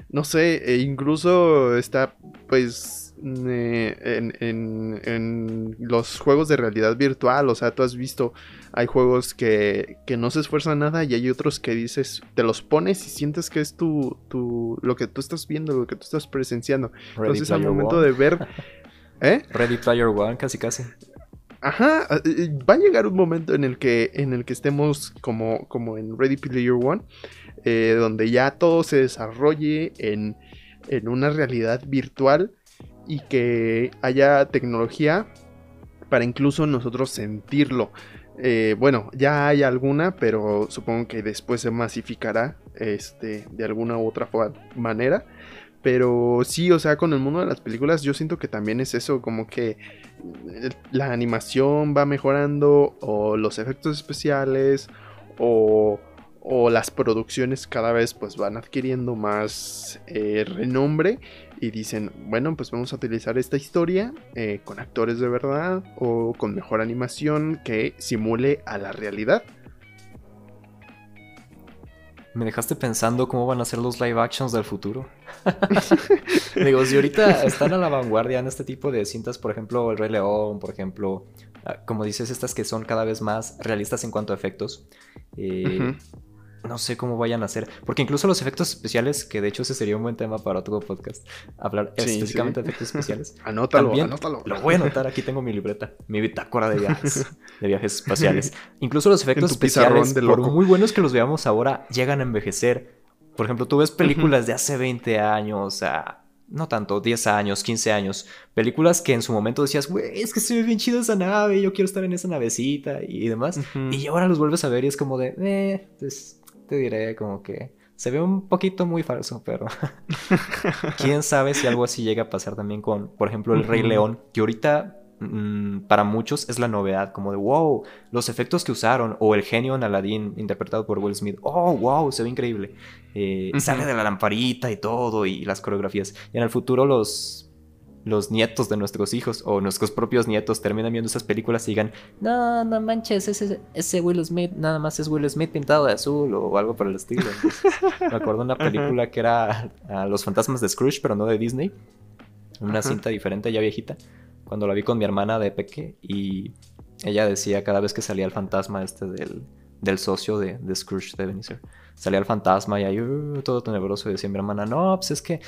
no sé, e incluso está pues en, en, los juegos de realidad virtual. O sea, tú has visto, hay juegos que, que, no se esfuerzan nada y hay otros que dices, te los pones y sientes que es tu, tu lo que tú estás viendo, lo que tú estás presenciando. Entonces al momento de ver... ¿Eh? Ready Player One, casi casi. Ajá, eh, eh, va a llegar un momento en el que, en el que estemos como, como en Ready Player One, eh, donde ya todo se desarrolle en, en una realidad virtual y que haya tecnología para incluso nosotros sentirlo. Eh, bueno, ya hay alguna, pero supongo que después se masificará este, de alguna u otra manera. Pero sí, o sea, con el mundo de las películas yo siento que también es eso, como que eh, la animación va mejorando o los efectos especiales o, o las producciones cada vez pues van adquiriendo más eh, renombre y dicen, bueno, pues vamos a utilizar esta historia eh, con actores de verdad o con mejor animación que simule a la realidad. Me dejaste pensando cómo van a ser los live actions del futuro. Digo, si ahorita están a la vanguardia en este tipo de cintas, por ejemplo, El Rey León, por ejemplo, ah, como dices, estas que son cada vez más realistas en cuanto a efectos. Eh, no sé cómo vayan a ser. Porque incluso los efectos especiales, que de hecho ese sería un buen tema para otro podcast, hablar específicamente de efectos especiales. anótalo, anótalo. Lo voy a anotar, aquí tengo mi libreta, mi bitácora de viajes, de viajes espaciales. Incluso los efectos especiales, por muy buenos que los veamos ahora, llegan a envejecer. Por ejemplo, tú ves películas de hace 20 años, a no tanto, 10 años, 15 años. Películas que en su momento decías, güey, es que se ve bien chido esa nave, yo quiero estar en esa navecita y demás. Y ahora los vuelves a ver y es como de, eh, pues te diré como que se ve un poquito muy falso, pero quién sabe si algo así llega a pasar también con, por ejemplo, el Rey León, que ahorita mm, para muchos es la novedad, como de wow, los efectos que usaron, o el genio en Aladdin interpretado por Will Smith, oh wow, se ve increíble. Eh, sale de la lamparita y todo, y las coreografías. Y en el futuro los los nietos de nuestros hijos o nuestros propios nietos terminan viendo esas películas y digan, no, no manches, ese, ese Will Smith nada más es Will Smith pintado de azul o algo por el estilo. me acuerdo de una película que era Los fantasmas de Scrooge, pero no de Disney. Una cinta diferente, ya viejita. Cuando la vi con mi hermana de Peque y ella decía cada vez que salía el fantasma este del, del socio de, de Scrooge de Ebenezer. Salía el fantasma y ahí uh, todo tenebroso y decía mi hermana, no, pues es que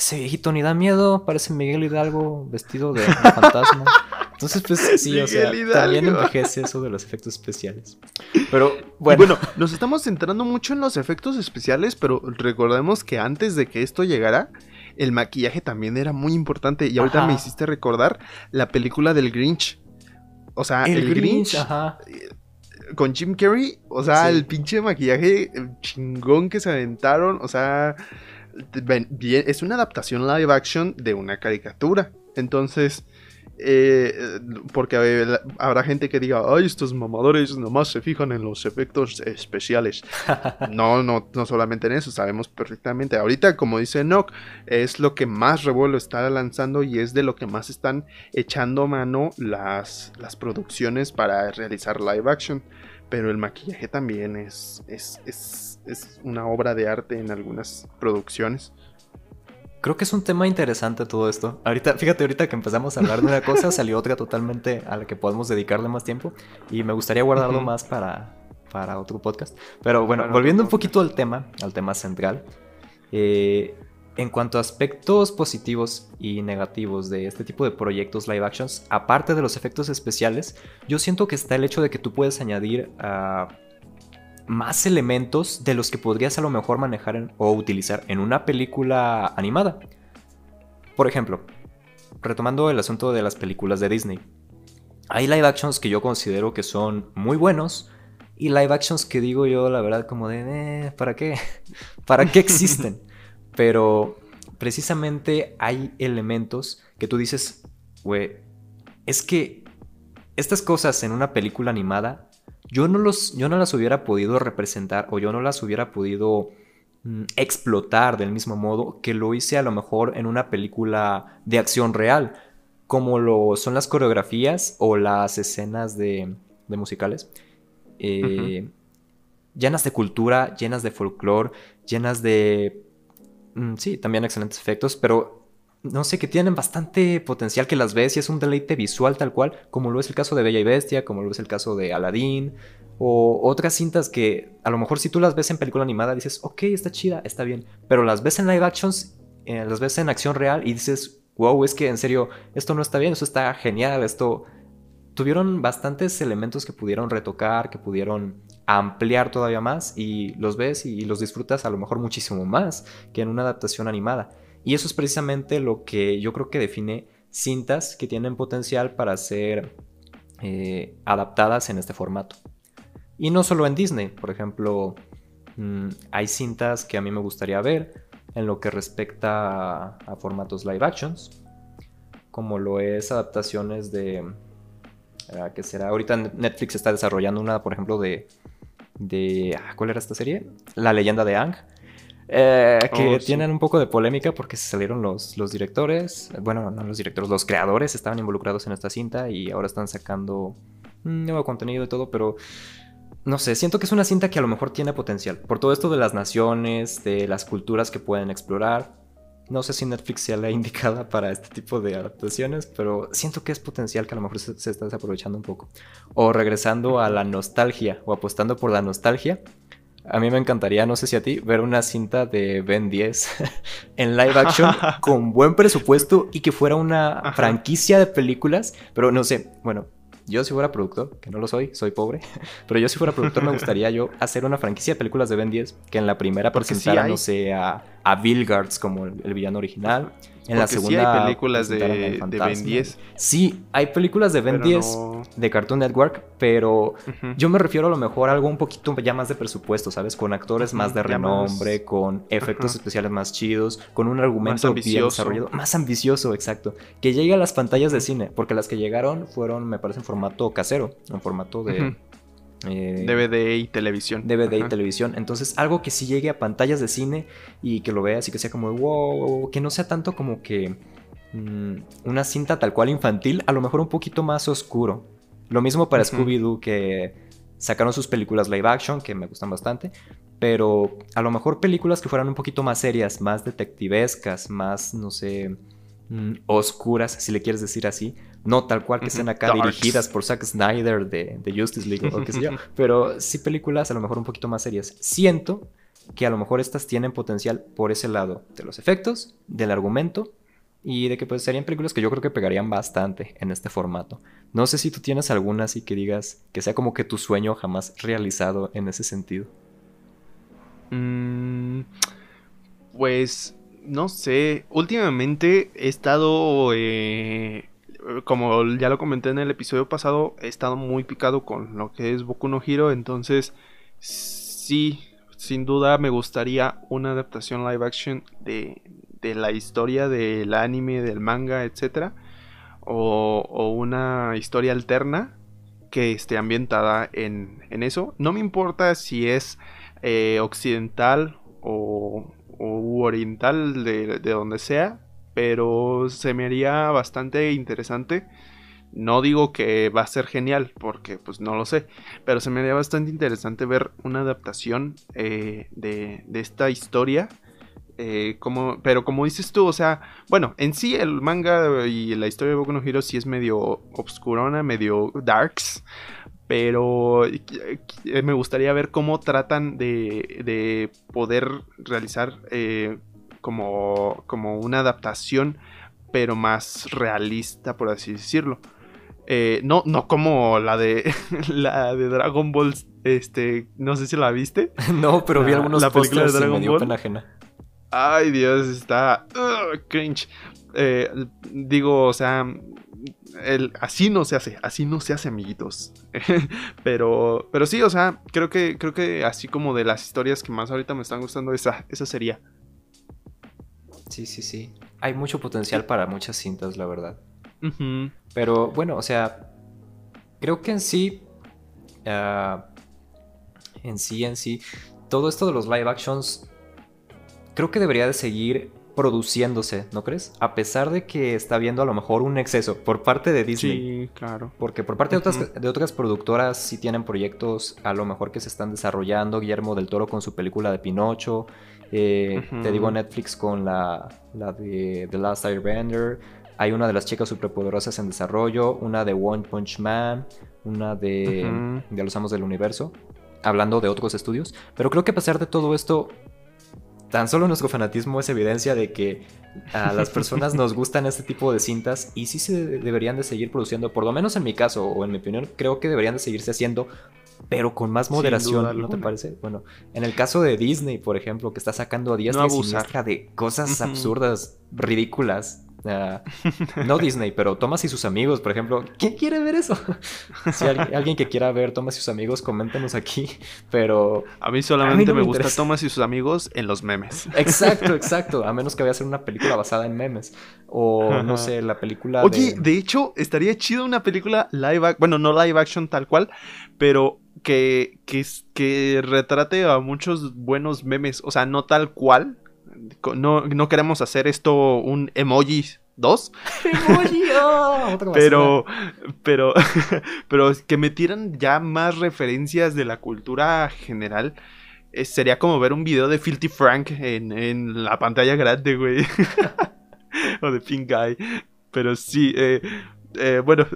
ese viejito ni da miedo, parece Miguel Hidalgo vestido de, fantasma. Entonces, pues sí, o sea, también envejece eso de los efectos especiales. Pero bueno. bueno, nos estamos centrando mucho en los efectos especiales, pero recordemos que antes de que esto llegara, el maquillaje también era muy importante. Y ahorita me hiciste recordar la película del Grinch. O sea, el, Grinch, ajá. con Jim Carrey, o sea, el pinche maquillaje chingón que se aventaron, o sea, es una adaptación live action de una caricatura. Entonces, eh, porque habrá gente que diga, ay, estos mamadores nomás se fijan en los efectos especiales. no, no, no solamente en eso, sabemos perfectamente. Ahorita, como dice Nock, es lo que más revuelo está lanzando y es de lo que más están echando mano las, las producciones para realizar live action. Pero el maquillaje también es, es, es, es una obra de arte en algunas producciones. Creo que es un tema interesante todo esto. Ahorita, fíjate, ahorita que empezamos a hablar de una cosa, salió otra totalmente a la que podemos dedicarle más tiempo. Y me gustaría guardarlo más para, para otro podcast. Pero bueno, volviendo un poquito al tema, al tema central. Eh, en cuanto a aspectos positivos y negativos de este tipo de proyectos live actions, aparte de los efectos especiales, yo siento que está el hecho de que tú puedes añadir a más elementos de los que podrías a lo mejor manejar o utilizar en una película animada. Por ejemplo, retomando el asunto de las películas de Disney. Hay live actions que yo considero que son muy buenos y live actions que digo yo la verdad como de, eh, ¿para qué? ¿Para qué existen? Pero precisamente hay elementos que tú dices, güey, es que estas cosas en una película animada yo no, los, yo no las hubiera podido representar o yo no las hubiera podido mm, explotar del mismo modo que lo hice a lo mejor en una película de acción real, como lo son las coreografías o las escenas de, musicales. Eh, llenas de cultura, llenas de folclore, llenas de... Mm, sí, también excelentes efectos, pero no sé, que tienen bastante potencial que las ves y es un deleite visual tal cual, como lo es el caso de Bella y Bestia, como lo es el caso de Aladdin, o otras cintas que a lo mejor si tú las ves en película animada dices, ok, está chida, está bien, pero las ves en live actions, eh, las ves en acción real y dices, wow, es que en serio, esto no está bien, esto está genial, esto... Tuvieron bastantes elementos que pudieron retocar, que pudieron ampliar todavía más y los ves y los disfrutas a lo mejor muchísimo más que en una adaptación animada. Y eso es precisamente lo que yo creo que define cintas que tienen potencial para ser eh, adaptadas en este formato. Y no solo en Disney, por ejemplo, mm, hay cintas que a mí me gustaría ver en lo que respecta a, formatos live actions, como lo es adaptaciones de... Que será? Ahorita Netflix está desarrollando una, por ejemplo, de... de ah, ¿Cuál era esta serie? La leyenda de Ang eh, que oh, tienen un poco de polémica porque se salieron los, los directores, bueno, no los directores, los creadores estaban involucrados en esta cinta y ahora están sacando nuevo contenido y todo, pero no sé, siento que es una cinta que a lo mejor tiene potencial, por todo esto de las naciones, de las culturas que pueden explorar. No sé si Netflix sea la indicada para este tipo de adaptaciones, pero siento que es potencial que a lo mejor se, se está desaprovechando un poco. O regresando a la nostalgia, o apostando por la nostalgia, a mí me encantaría, no sé si a ti, ver una cinta de Ben 10 en live action con buen presupuesto y que fuera una franquicia de películas, pero no sé, bueno, yo si fuera productor, que no lo soy, soy pobre, pero yo si fuera productor me gustaría yo hacer una franquicia de películas de Ben 10 que en la primera presentara, no sé, a, a Vilgards como el, villano original, en la segunda. Sí hay películas de, Ben 10. Sí, hay películas de Ben 10 de Cartoon Network, pero yo me refiero a lo mejor a algo un poquito ya más de presupuesto, ¿sabes? Con actores más de renombre, con efectos especiales más chidos, con un argumento bien desarrollado, más ambicioso, exacto. Que llegue a las pantallas de cine, porque las que llegaron fueron, me parece, en formato casero, en formato de. DVD eh, y televisión. DVD y televisión. Entonces, algo que sí llegue a pantallas de cine y que lo veas y que sea como wow, que no sea tanto como que mm, una cinta tal cual infantil, a lo mejor un poquito más oscuro. Lo mismo para Scooby-Doo, que sacaron sus películas live action, que me gustan bastante, pero a lo mejor películas que fueran un poquito más serias, más detectivescas, más, no sé, mm, oscuras, si le quieres decir así no tal cual que estén acá dirigidas por Zack Snyder de, Justice League o qué sé yo, pero sí películas a lo mejor un poquito más serias. Siento que a lo mejor estas tienen potencial por ese lado de los efectos, del argumento y de que pues serían películas que yo creo que pegarían bastante en este formato. No sé si tú tienes alguna así que digas que sea como que tu sueño jamás realizado en ese sentido. Mm, pues no sé, últimamente he estado eh, como ya lo comenté en el episodio pasado, he estado muy picado con lo que es Boku no Hero, entonces sí, sin duda me gustaría una adaptación live action de, de la historia del anime, del manga, etc. O, o, una historia alterna que esté ambientada en, en eso. No me importa si es eh, occidental o, o oriental de, de donde sea, pero se me haría bastante interesante. No digo que va a ser genial, porque pues no lo sé, pero se me haría bastante interesante ver una adaptación eh, de, de, esta historia. Eh, como, pero como dices tú, o sea, bueno, en sí el manga y la historia de Boku no Hero sí es medio obscurona, medio darks, pero eh, me gustaría ver cómo tratan de, de poder realizar eh, como, como una adaptación, pero más realista, por así decirlo. Eh, no, no como la de la de Dragon Ball, este, no sé si la viste. no, pero vi algunos la película de Dragon y me dio Ball. pena ajena. Ay, Dios, está uh, cringe. Eh, digo, o sea, el, así no se hace, así no se hace, amiguitos. pero, pero sí, o sea, creo que, creo que así como de las historias que más ahorita me están gustando, esa, esa sería. Sí, sí, sí. Hay mucho potencial para muchas cintas, la verdad. Uh -huh. Pero bueno, o sea, creo que en sí, uh, en sí, en sí, todo esto de los live actions, creo que debería de seguir produciéndose, ¿no crees? A pesar de que está habiendo a lo mejor un exceso por parte de Disney. Sí, claro. Porque por parte uh -huh. de, otras, de otras productoras sí tienen proyectos a lo mejor que se están desarrollando. Guillermo del Toro con su película de Pinocho. Eh, uh -huh. Te digo Netflix con la, la de The Last Airbender. Hay una de las chicas superpoderosas en desarrollo. Una de One Punch Man. Una de, uh -huh. de Los Amos del Universo. Hablando de otros estudios. Pero creo que a pesar de todo esto, tan solo nuestro fanatismo es evidencia de que a las personas nos gustan este tipo de cintas y sí se deberían de seguir produciendo, por lo menos en mi caso o en mi opinión, creo que deberían de seguirse haciendo, pero con más moderación, ¿no te parece? Bueno, en el caso de Disney, por ejemplo, que está sacando a diestra no y de cosas absurdas, ridículas, Uh, no Disney, pero Thomas y sus amigos, por ejemplo. ¿Quién quiere ver eso? si hay alguien que quiera ver Thomas y sus amigos, coméntenos aquí. Pero. A mí solamente a mí no me, me gusta Thomas y sus amigos en los memes. Exacto, exacto. A menos que vaya a ser una película basada en memes. O Ajá. no sé, la película. Oye, de... de... hecho, estaría chido una película live action. Bueno, no live action tal cual, pero que, que, que retrate a muchos buenos memes. O sea, no tal cual, no, no, queremos hacer esto un emoji 2. emoji, oh, pero, pero, pero que metieran ya más referencias de la cultura general. Eh, sería como ver un video de Filthy Frank en, en la pantalla grande, güey. o de Pink Guy. Pero sí, eh, eh, bueno,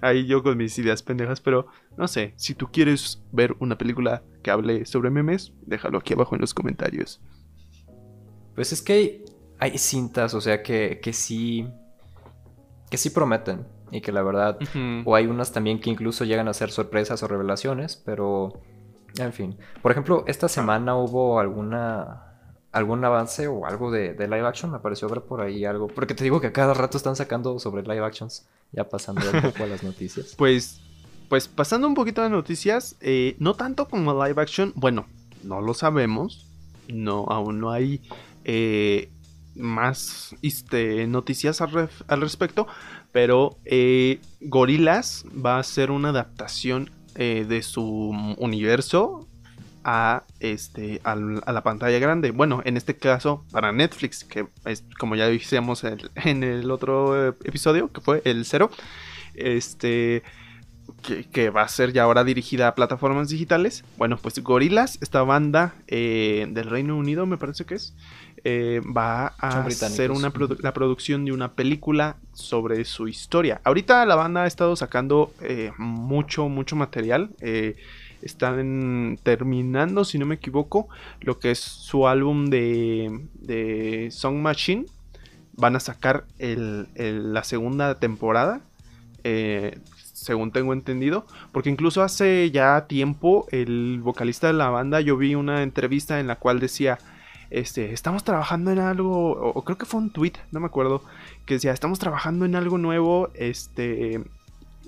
ahí yo con mis ideas pendejas, pero no sé, si tú quieres ver una película que hable sobre memes, déjalo aquí abajo en los comentarios. Pues es que hay, hay cintas, o sea, que, que sí. que sí prometen. Y que la verdad. Uh -huh. O hay unas también que incluso llegan a ser sorpresas o revelaciones. Pero. En fin. Por ejemplo, esta semana hubo alguna. algún avance o algo de, de, live action. Me pareció ver por ahí algo. Porque te digo que cada rato están sacando sobre live actions. Ya pasando un poco a las noticias. Pues. Pues pasando un poquito a noticias. Eh, no tanto como live action. Bueno, no lo sabemos. No, aún no hay eh, más este, noticias al, respecto, pero eh, Gorilas va a ser una adaptación eh, de su universo a, este, a, la pantalla grande. Bueno, en este caso para Netflix, que es como ya decíamos en, en el otro episodio, que fue el cero. Este. Que, que, va a ser ya ahora dirigida a plataformas digitales. Bueno, pues Gorilas, esta banda eh, del Reino Unido, me parece que es, eh, va a hacer una produ la producción de una película sobre su historia. Ahorita la banda ha estado sacando eh, mucho, mucho material. Eh, están terminando, si no me equivoco, lo que es su álbum de, de Song Machine. Van a sacar el, el, la segunda temporada. Eh, según tengo entendido, porque incluso hace ya tiempo el vocalista de la banda yo vi una entrevista en la cual decía este, estamos trabajando en algo, o, creo que fue un tweet, no me acuerdo, que decía, estamos trabajando en algo nuevo, este,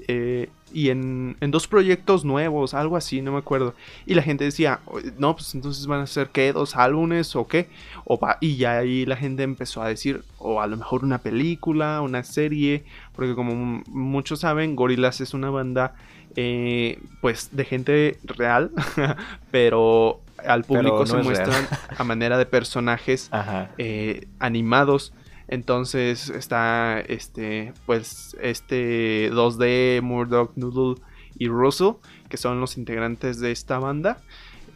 eh, y en, dos proyectos nuevos, algo así, no me acuerdo. Y la gente decía, no, pues entonces van a ser qué, dos álbumes o qué. O y ya ahí la gente empezó a decir, o a lo mejor una película, una serie, porque como muchos saben, Gorillaz es una banda, eh, pues, de gente real, pero al público se muestran a manera de personajes eh, animados. Entonces está este, pues, este 2D, Murdoch, Noodle y Russell, que son los integrantes de esta banda.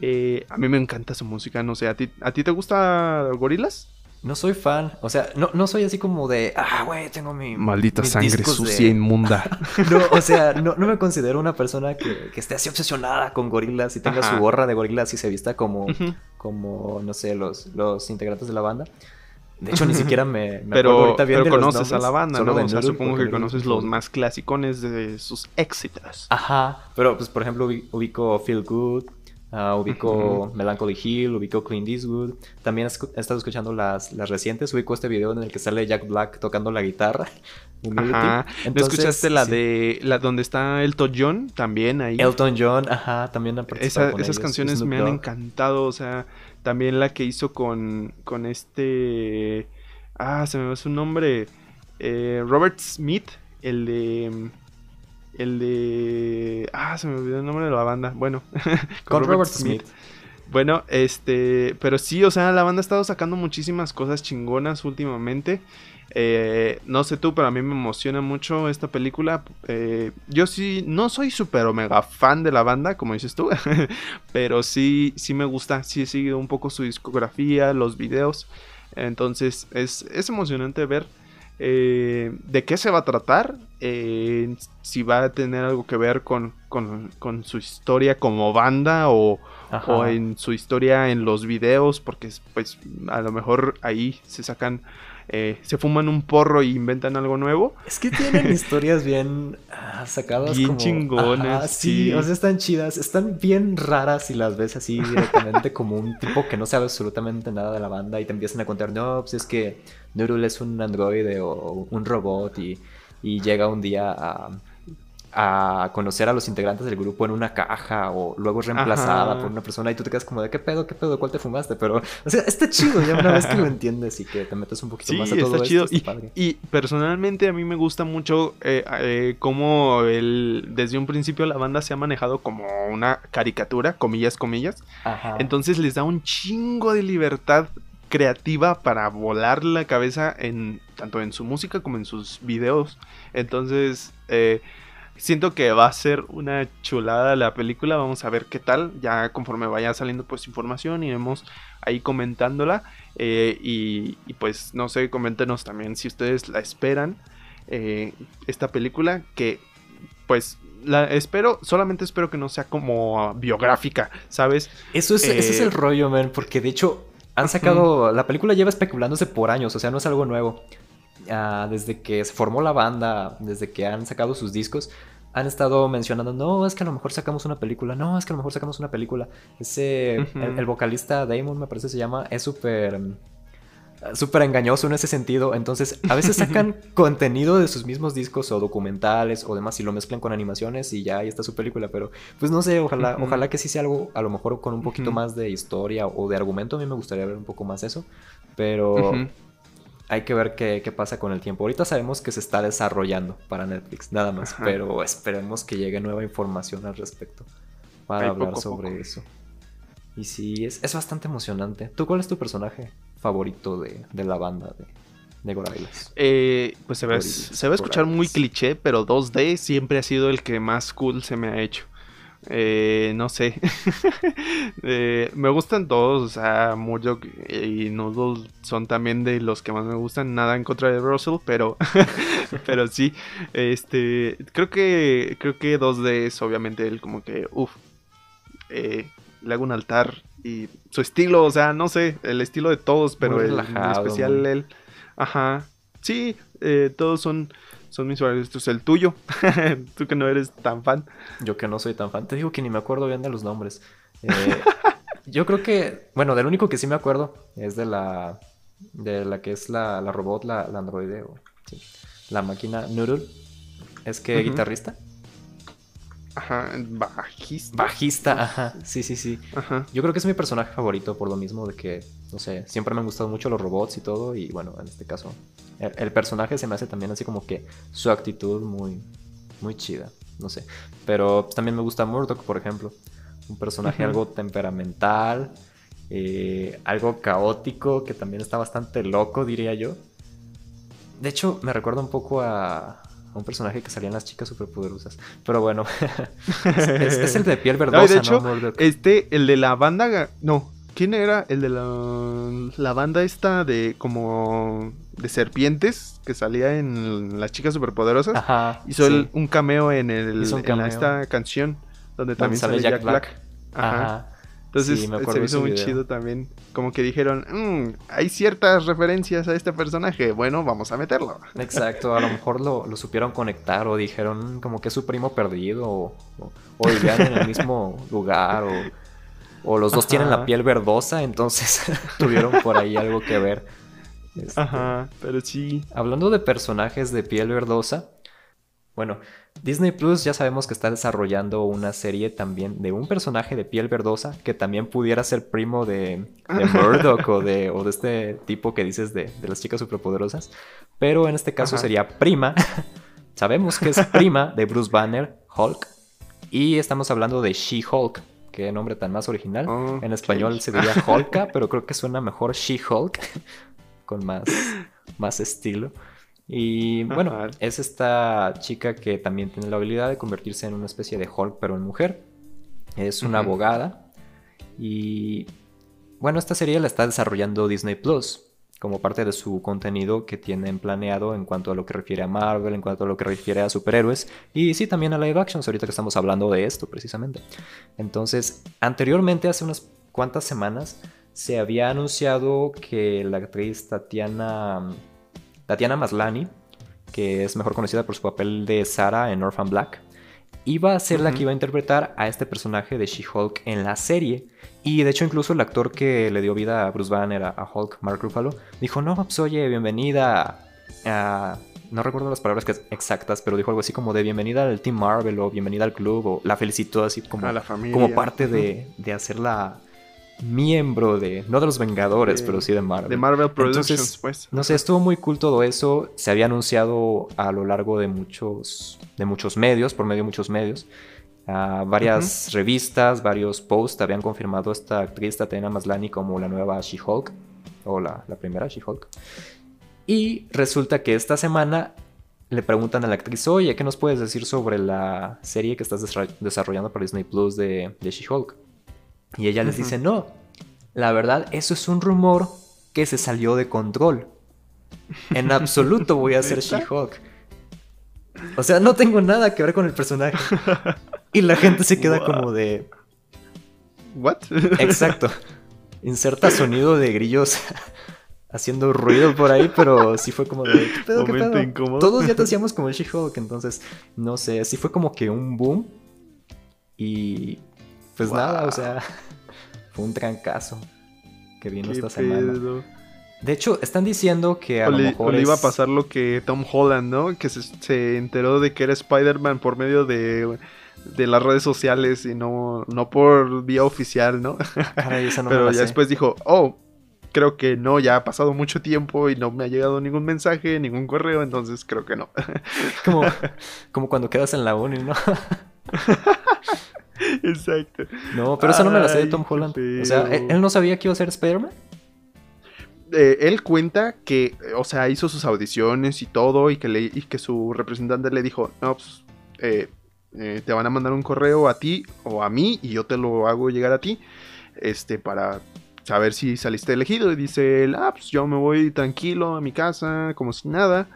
Eh, a mí me encanta su música, no sé, ¿a ti, ¿a ti te gusta Gorilas? No soy fan, o sea, no, no soy así como de, ah, güey, tengo mi... Maldita sangre sucia, inmunda. no, o sea, no, me considero una persona que, esté así obsesionada con gorilas y tenga su gorra de gorilas y se vista como, como no sé, los, los integrantes de la banda. De hecho, ni siquiera me, me pero, ahorita bien pero conoces a la banda, ¿no? O sea, supongo que conoces los más clasicones de sus éxitos. Ajá, pero pues por ejemplo ubico Feel Good, uh, ubico Melancholy Hill, ubico Clean Eastwood. También he estado escuchando las, las recientes, ubico este video en el que sale Jack Black tocando la guitarra. Ajá. ¿No escuchaste la de la donde está Elton John también ahí? Elton John, ajá, también ha Esa, Esas canciones me han encantado, o sea, también la que hizo con, con este... Ah, se me va su nombre. Eh, Robert Smith, el de... El de... Ah, se me olvidó el nombre de la banda. Bueno, con, Robert, Smith. Bueno, este... Pero sí, o sea, la banda ha estado sacando muchísimas cosas chingonas últimamente. Eh, no sé tú, pero a mí me emociona mucho esta película. Eh, yo sí, no soy súper omega fan de la banda, como dices tú, pero sí, sí me gusta. Sí he seguido un poco su discografía, los videos. Entonces es, emocionante ver eh, de qué se va a tratar, si va a tener algo que ver con, su historia como banda o, o, en su historia en los videos, porque pues a lo mejor ahí se sacan eh, se fuman un porro y inventan algo nuevo. Es que tienen historias bien ah, sacadas. Bien chingonas. sí, o sea, están chidas. Están bien raras si las ves así directamente como un tipo que no sabe absolutamente nada de la banda y te empiezan a contar, no, pues es que Nurul es un androide o un robot y, y llega un día a a conocer a los integrantes del grupo en una caja o luego reemplazada por una persona y tú te quedas como de qué pedo, qué pedo, cuál te fumaste, pero o sea, está chido ya una vez que lo entiendes y que te metes un poquito más a todo está chido. y, personalmente a mí me gusta mucho eh, eh, cómo el, desde un principio la banda se ha manejado como una caricatura, comillas, comillas. Entonces les da un chingo de libertad creativa para volar la cabeza en tanto en su música como en sus videos. Entonces, eh, Siento que va a ser una chulada la película. Vamos a ver qué tal. Ya conforme vaya saliendo pues información, iremos ahí comentándola. Eh, y, pues no sé, coméntenos también si ustedes la esperan. Eh, esta película que pues la espero, solamente espero que no sea como biográfica, ¿sabes? Eso es, ese es el eh, rollo, man, porque de hecho han sacado, la película lleva especulándose por años, o sea, no es algo nuevo. Ah, desde que se formó la banda, desde que han sacado sus discos, han estado mencionando, no, es que a lo mejor sacamos una película, no, es que a lo mejor sacamos una película. Ese, el, vocalista Damon, me parece se llama, es súper, súper engañoso en ese sentido. Entonces, a veces sacan contenido de sus mismos discos o documentales o demás y lo mezclan con animaciones y ya ahí está su película. Pero, pues no sé, ojalá, ojalá que sí sea algo, a lo mejor con un poquito más de historia o de argumento. A mí me gustaría ver un poco más eso. Pero hay que ver qué, pasa con el tiempo. Ahorita sabemos que se está desarrollando para Netflix, nada más, pero esperemos que llegue nueva información al respecto para hablar sobre eso. Y sí, es, es, bastante emocionante. ¿Tú cuál es tu personaje favorito de, la banda de, de Gorillaz? Eh, pues se va, se va a escuchar muy cliché, pero 2D siempre ha sido el que más cool se me ha hecho. Eh, no sé. Eh, me gustan todos. O sea, Murdoch y Noodle son también de los que más me gustan. Nada en contra de Russell, pero, pero sí. Este, creo que, creo que 2D es obviamente él como que, uff, eh, le hago un altar y su estilo, o sea, no sé, el estilo de todos, pero el, en especial él. Ajá. Sí, todos son son mis favoritos. El tuyo, tú que no eres tan fan. Yo que no soy tan fan. Te digo que ni me acuerdo bien de los nombres. Eh, Yo creo que, bueno, del único que sí me acuerdo es de la, de la que es la, la robot, la, la androide, o, sí, la máquina Noodle. Es que Ujú. guitarrista. Ajá, bajista. Bajista, ajá, sí, sí, sí. Ajá. Yo creo que es mi personaje favorito por lo mismo de que, no sé, siempre me han gustado mucho los robots y todo. Y bueno, en este caso, el, el personaje se me hace también así como que su actitud muy, muy chida. No sé. Pero pues, también me gusta Murdoch, por ejemplo. Un personaje algo temperamental, eh, algo caótico, que también está bastante loco, diría yo. De hecho, me recuerda un poco a, a un personaje que salía en las chicas superpoderosas. Pero bueno, es, es- es el de piel No, verdosa, de ¿no? hecho, Murdoch? este, el de la banda. No, ¿quién era? El de la, la banda esta de como de serpientes que salía en las chicas superpoderosas. Ajá. Hizo sí. el- un cameo en, el, en la- esta canción donde también sale Jack Jack, Black. Black. Ajá. Ajá. Entonces Sí, me se me hizo muy video. chido también. Como que dijeron, "Mm, hay ciertas referencias a este personaje. Bueno, vamos a meterlo. Exacto, a lo mejor lo, lo supieron conectar o dijeron "Mm, como que es su primo perdido o, o, o vivían en el mismo lugar o, o los dos tienen la piel verdosa, entonces tuvieron por ahí algo que ver. Este, Ajá, pero sí. Hablando de personajes de piel verdosa, bueno, Disney Plus ya sabemos que está desarrollando una serie también de un personaje de piel verdosa que también pudiera ser primo de, de Murdoch o de, o de este tipo que dices de, de las chicas superpoderosas, pero en este caso Ajá. sería prima. sabemos que es prima de Bruce Banner, Hulk, y estamos hablando de She-Hulk. Qué nombre tan más original. Oh, en español se diría Hulka, pero creo que suena mejor She-Hulk, con más, más estilo. Y bueno, Ajá. es esta chica que también tiene la habilidad de convertirse en una especie de Hulk, pero en mujer. Es una abogada. Y bueno, esta serie la está desarrollando Disney Plus como parte de su contenido que tienen planeado en cuanto a lo que refiere a Marvel, en cuanto a lo que refiere a superhéroes y sí también a live actions, ahorita que estamos hablando de esto precisamente. Entonces, anteriormente, hace unas cuantas semanas, se había anunciado que la actriz Tatiana, Tatiana Maslany, que es mejor conocida por su papel de Sarah en Orphan Black, iba a ser la que iba a interpretar a este personaje de She-Hulk en la serie. Y de hecho, incluso el actor que le dio vida a Bruce Banner, a, a Hulk, Mark Ruffalo, dijo: No, pues oye, bienvenida a. No recuerdo las palabras exactas, pero dijo algo así como de bienvenida al Team Marvel o bienvenida al club o la felicitó así como, a la familia. como parte de, de hacerla miembro de, no de los Vengadores, De- pero sí de Marvel. De Marvel Productions, Entonces, pues. No sé, estuvo muy cool todo eso. Se había anunciado a lo largo de muchos, de muchos medios, por medio de muchos medios. Varias revistas, varios posts habían confirmado a esta actriz Tatiana Maslany como la nueva She-Hulk, o la, la primera She-Hulk. Y resulta que esta semana le preguntan a la actriz, oye, ¿qué nos puedes decir sobre la serie que estás desarrollando para Disney Plus de, de She-Hulk? Y ella les dice, no, la verdad, eso es un rumor que se salió de control. En absoluto voy a ser. She-Hulk. O sea, no tengo nada que ver con el personaje. Y la gente se queda Wow. como de... ¿What? Exacto. Inserta sonido de grillos haciendo ruido por ahí, pero sí fue como de... ¿Qué pedo, qué pedo? incómodo. Todos ya te hacíamos como el She-Hulk, entonces, no sé, sí fue como que un boom. Y pues Wow. nada, o sea, fue un trancazo que vino ¿Qué esta semana. pedo? De hecho, están diciendo que a O lo le, mejor o le iba a pasar lo que Tom Holland, ¿no? Que se, se enteró de que era Spider-Man por medio de, de las redes sociales y no, no por vía oficial, ¿no? Caray, esa no Pero ya sé. después dijo, oh, creo que no, ya ha pasado mucho tiempo y no me ha llegado ningún mensaje, ningún correo, entonces creo que no. Como, como cuando quedas en la uni, ¿no? Exacto. No, pero eso no me la sé de Tom Holland. O sea, feo. ¿él, no sabía que iba a ser Spider-Man? Eh, él cuenta que, o sea, hizo sus audiciones y todo y que, le, y que su representante le dijo, no, pues, eh, eh, te van a mandar un correo a ti o a mí y yo te lo hago llegar a ti, este, para saber si saliste elegido. Y dice él, ah, pues yo me voy tranquilo a mi casa, como si nada.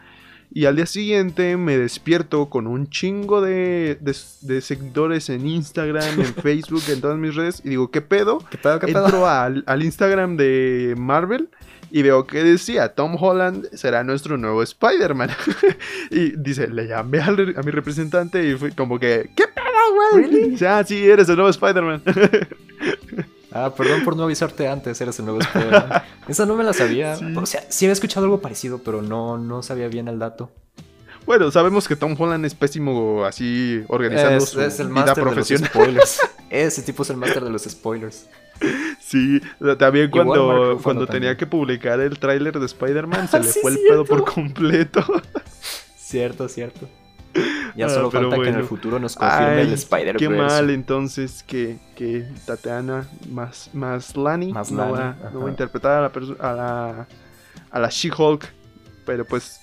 Y al día siguiente me despierto con un chingo de, de- de seguidores en Instagram, en Facebook, en todas mis redes. Y digo, ¿qué pedo? ¿Qué pedo, qué pedo? Entro al, al Instagram de Marvel y veo que decía, Tom Holland será nuestro nuevo Spider-Man. y dice, le llamé al re- a mi representante y fue como que, ¿qué pedo, güey? Really? Dice, ah, sí, eres el nuevo Spider-Man. Ah, perdón por no avisarte antes, eres el nuevo Spider-Man. Esa no me la sabía. O sea, sí había escuchado algo parecido, pero no, no sabía bien el dato. Bueno, sabemos que Tom Holland es pésimo así organizando Es, su es el vida máster de los profesional. spoilers. Ese tipo es el máster de los spoilers. Sí, también cuando, cuando también. tenía que publicar el tráiler de Spider-Man se le Sí, fue el cierto. pedo por completo. Cierto, cierto. Ya Ah, solo falta que en el futuro nos confirme el Spider-Verse. Qué mal entonces que, que Tatiana más, más Lani no, Maslany, va, no va a interpretar a la, a la, a la She-Hulk. Pero pues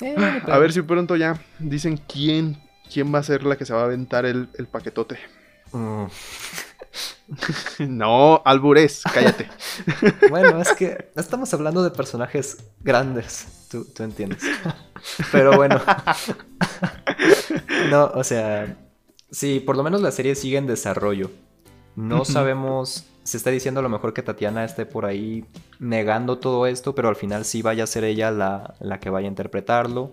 Eh, a pero- ver si pronto ya dicen quién, quién va a ser la que se va a aventar el, el paquetote. Mm, no, albures, cállate. Bueno, es que estamos hablando de personajes grandes. Tú, tú entiendes. Pero bueno. No, o sea. Sí, por lo menos la serie sigue en desarrollo. No sabemos. Se está diciendo a lo mejor que Tatiana esté por ahí negando todo esto, pero al final sí vaya a ser ella la, la que vaya a interpretarlo.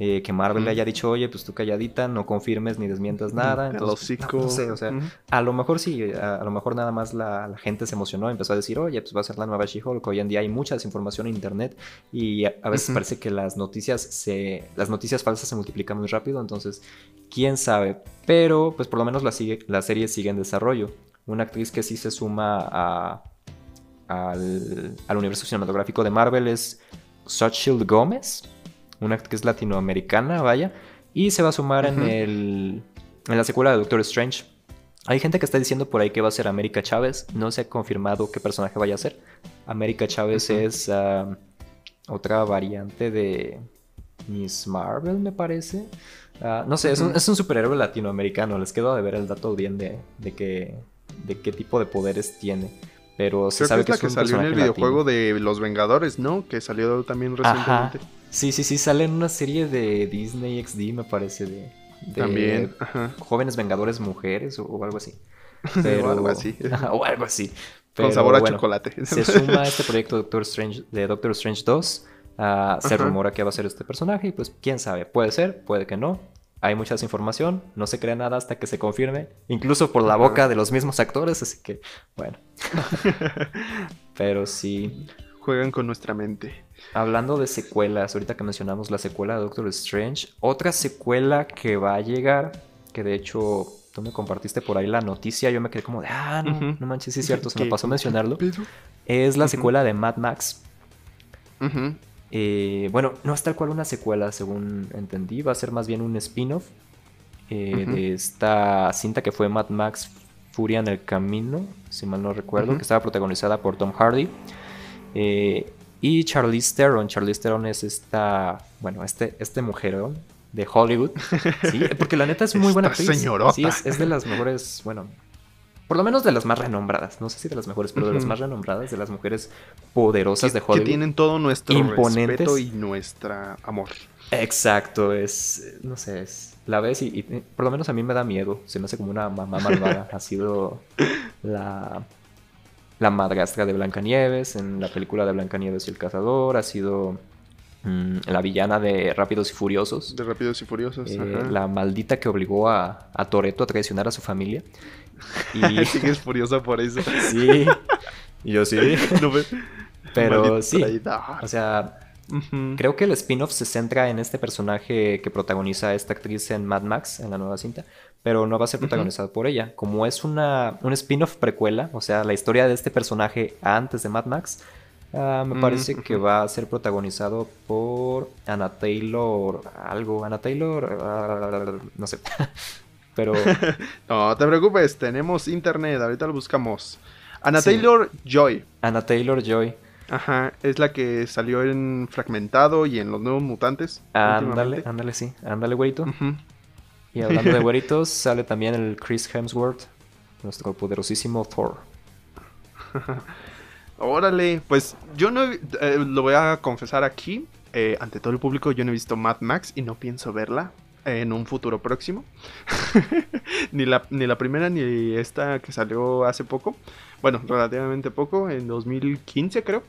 Eh, que Marvel le haya dicho, oye, pues tú calladita, no confirmes ni desmientas nada. Entonces, hocico. no, no sé, o sea, a lo mejor sí, a, a lo mejor nada más la, la gente se emocionó, empezó a decir, oye, pues va a ser la nueva She-Hulk. Hoy en día hay mucha desinformación en internet y a, a veces parece que las noticias se, las noticias falsas se multiplican muy rápido, entonces, quién sabe. Pero, pues por lo menos la, sigue, la serie sigue en desarrollo. Una actriz que sí se suma a, al, al universo cinematográfico de Marvel es Xochitl Gómez, una actriz latinoamericana, vaya, y se va a sumar en el en la secuela de Doctor Strange. Hay gente que está diciendo por ahí que va a ser América Chávez. No se ha confirmado qué personaje vaya a ser. América Chávez es ah, otra variante de Miss Marvel, me parece. Ah, no sé, es, un, es un superhéroe latinoamericano. Les quedo de ver el dato bien de, de, qué, de qué tipo de poderes tiene. Pero se Creo sabe que es que, la es que un salió en el videojuego latino. de Los Vengadores, ¿no? Que salió también Ajá. Sí, sí, sí, sale en una serie de Disney XD, me parece, de, de También, ajá. jóvenes vengadores mujeres o, o algo así. O algo así. O algo así. Con Pero sabor a bueno, chocolate. Se suma a este proyecto Doctor Strange, de Doctor Strange 2. ah, se rumora que va a ser este personaje y pues quién sabe, puede ser, puede que no. Hay mucha desinformación, no se crea nada hasta que se confirme, incluso por la boca de los mismos actores, así que bueno. Pero sí, Juegan con nuestra mente. Hablando de secuelas, ahorita que mencionamos la secuela de Doctor Strange, otra secuela que va a llegar, que de hecho tú me compartiste por ahí la noticia, yo me quedé como de, ah, no, manches, sí es cierto, se me ¿Qué- pasó mencionarlo. Es la secuela de Mad Max. Eh, bueno, no es tal cual una secuela, según entendí, va a ser más bien un spin-off eh, de esta cinta que fue Mad Max Furia en el Camino, si mal no recuerdo, que estaba protagonizada por Tom Hardy. Eh, y Charlize Theron. Charlize Theron es esta, bueno, este, este mujerón de Hollywood. Sí, porque la neta es muy buena actriz. señorota. Sí, es, es de las mejores, bueno, por lo menos de las más renombradas. No sé si de las mejores, pero de las más renombradas, de las mujeres poderosas que, de Hollywood. que tienen todo nuestro Imponentes. respeto y nuestra amor. Exacto, es, no sé, es, la ves y, y, por lo menos a mí me da miedo, se me hace como una mamá malvada, ha sido la, la madrastra de Blancanieves en la película de Blancanieves y el cazador, ha sido mm, la villana de Rápidos y Furiosos, De Rápidos y Furiosos. eh, ajá. la maldita que obligó a, a Toreto a traicionar a su familia. Y Sigues furiosa por eso. sí, y yo sí, No pero sí, traidor. o sea. Creo que el spin-off se centra en este personaje que protagoniza a esta actriz en Mad Max, en la nueva cinta, pero no va a ser Ujú. protagonizado por ella. Como es una, un spin-off precuela, o sea, la historia de este personaje antes de Mad Max, ah, me Mm, parece que va a ser protagonizado por Anna Taylor, algo, Anna Taylor, ah, no sé, pero No te preocupes, tenemos internet, ahorita lo buscamos. Sí. Taylor Joy. Anna Taylor Joy. Ajá, es la que salió en Fragmentado y en Los Nuevos Mutantes. Ándale, ándale, sí, ándale, güerito. Ujú. Y hablando de güeritos, sale también el Chris Hemsworth, nuestro poderosísimo Thor. Órale, pues yo no he- eh, lo voy a confesar aquí, eh, ante todo el público, yo no he visto Mad Max y no pienso verla en un futuro próximo. ni, la, ni la primera ni esta que salió hace poco. Bueno, relativamente poco, en 2015 creo.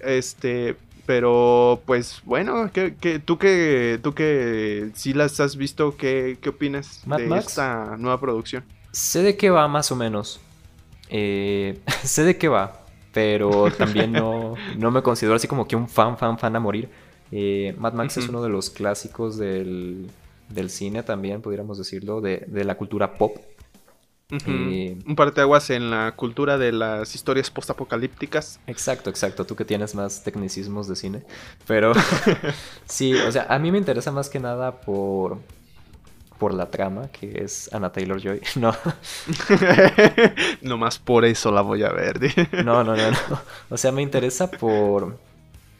Este, pero pues bueno, ¿qué, qué- tú que tú que sí las has visto, ¿qué, qué opinas Mad de Max? esta nueva producción? Sé de qué va más o menos. Eh, sé de qué va, pero también no, no me considero así como que un fan, fan, fan a morir. Eh, Mad Max es uno de los clásicos del, del cine también, pudiéramos decirlo, de, de la cultura pop. Eh, un parteaguas en la cultura de las historias postapocalípticas. Exacto, exacto. Tú que tienes más tecnicismos de cine. Pero sí, o sea, a mí me interesa más que nada por, por la trama, que es Anna Taylor Joy. No. más por eso la voy a ver. no, no, no, no. O sea, me interesa por,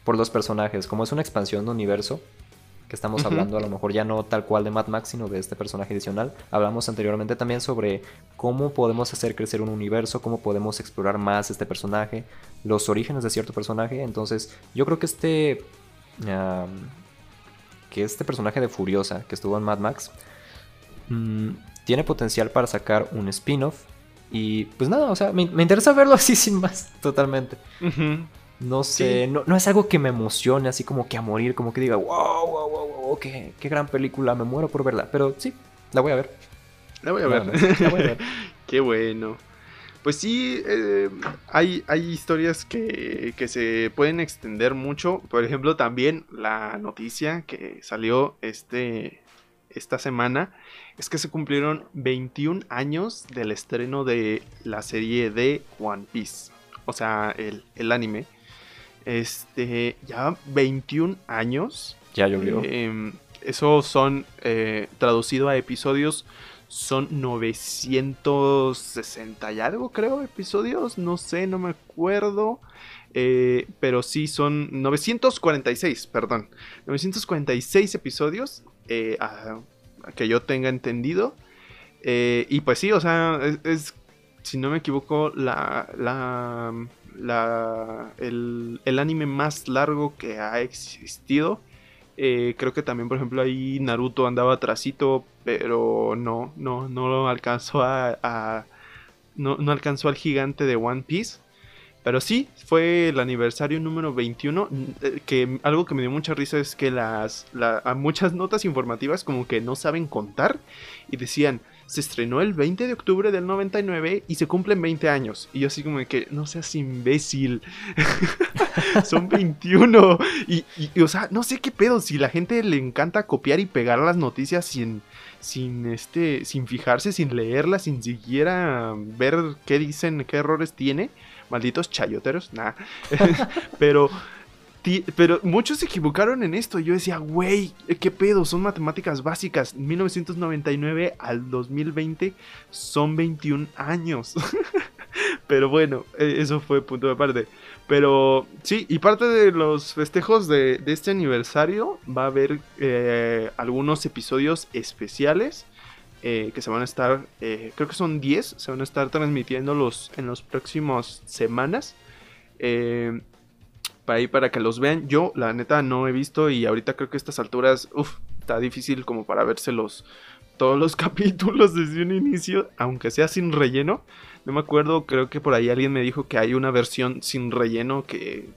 por los personajes. Como es una expansión de universo, que estamos hablando, a lo mejor ya no tal cual de Mad Max, sino de este personaje adicional. Hablamos anteriormente también sobre cómo podemos hacer crecer un universo, cómo podemos explorar más este personaje, los orígenes de cierto personaje. Entonces, yo creo que este. que este personaje de Furiosa que estuvo en Mad Max mm, tiene potencial para sacar un spin-off. Y pues nada, o sea, me, interesa verlo así sin más, totalmente. No sé, no, no, es algo que me emocione así como que a morir, como que diga, wow, wow, wow, wow qué, qué gran película, me muero por verla. Pero sí, la voy a ver. La voy a ver. la voy a ver. qué bueno. Pues sí, eh, hay, hay historias que, que, se pueden extender mucho. Por ejemplo, también la noticia que salió este, esta semana es que se cumplieron 21 años del estreno de la serie de One Piece. O sea, el, el anime. Este, ya 21 años. Ya llovió. Eh, eso son, eh, traducido a episodios, son 960 y algo, creo, episodios. No sé, no me acuerdo. Eh, pero sí son 946, perdón. 946 episodios que yo tenga entendido. y pues sí, o sea, es, si no me equivoco, la, la la, el, anime más largo que ha existido. Eh, creo que también, por ejemplo, ahí Naruto andaba atrasito, pero no, no, no alcanzó a, no, alcanzó al gigante de One Piece. Pero sí, fue el aniversario número 21. Eh, que algo que me dio mucha risa es que las, muchas notas informativas como que no saben contar y decían se estrenó el 20 de octubre del 99 y se cumplen 20 años. Y yo así como que, no seas imbécil. Son 21. Y, o sea, no sé qué pedo. Si la gente le encanta copiar y pegar las noticias sin, sin, este, sin fijarse, sin leerlas, sin siquiera ver qué dicen, qué errores tiene. Malditos chayoteros, nada. Pero pero muchos se equivocaron en esto. Yo decía, güey, ¿qué pedo? Son matemáticas básicas. 1999 al 2020 son 21 años. Pero bueno, e, eso fue punto de parte. Pero sí, y parte de los festejos de, este aniversario va a haber eh, algunos episodios especiales. Eh, que se van a estar, eh, creo que son 10, se van a estar transmitiendo los, en los próximos semanas. Eh, para ahí para que los vean. Yo, la neta, no he visto y ahorita creo que a estas alturas, uff, está difícil como para vérselos todos los capítulos desde un inicio, aunque sea sin relleno. No me acuerdo, creo que por ahí alguien me dijo que hay una versión sin relleno que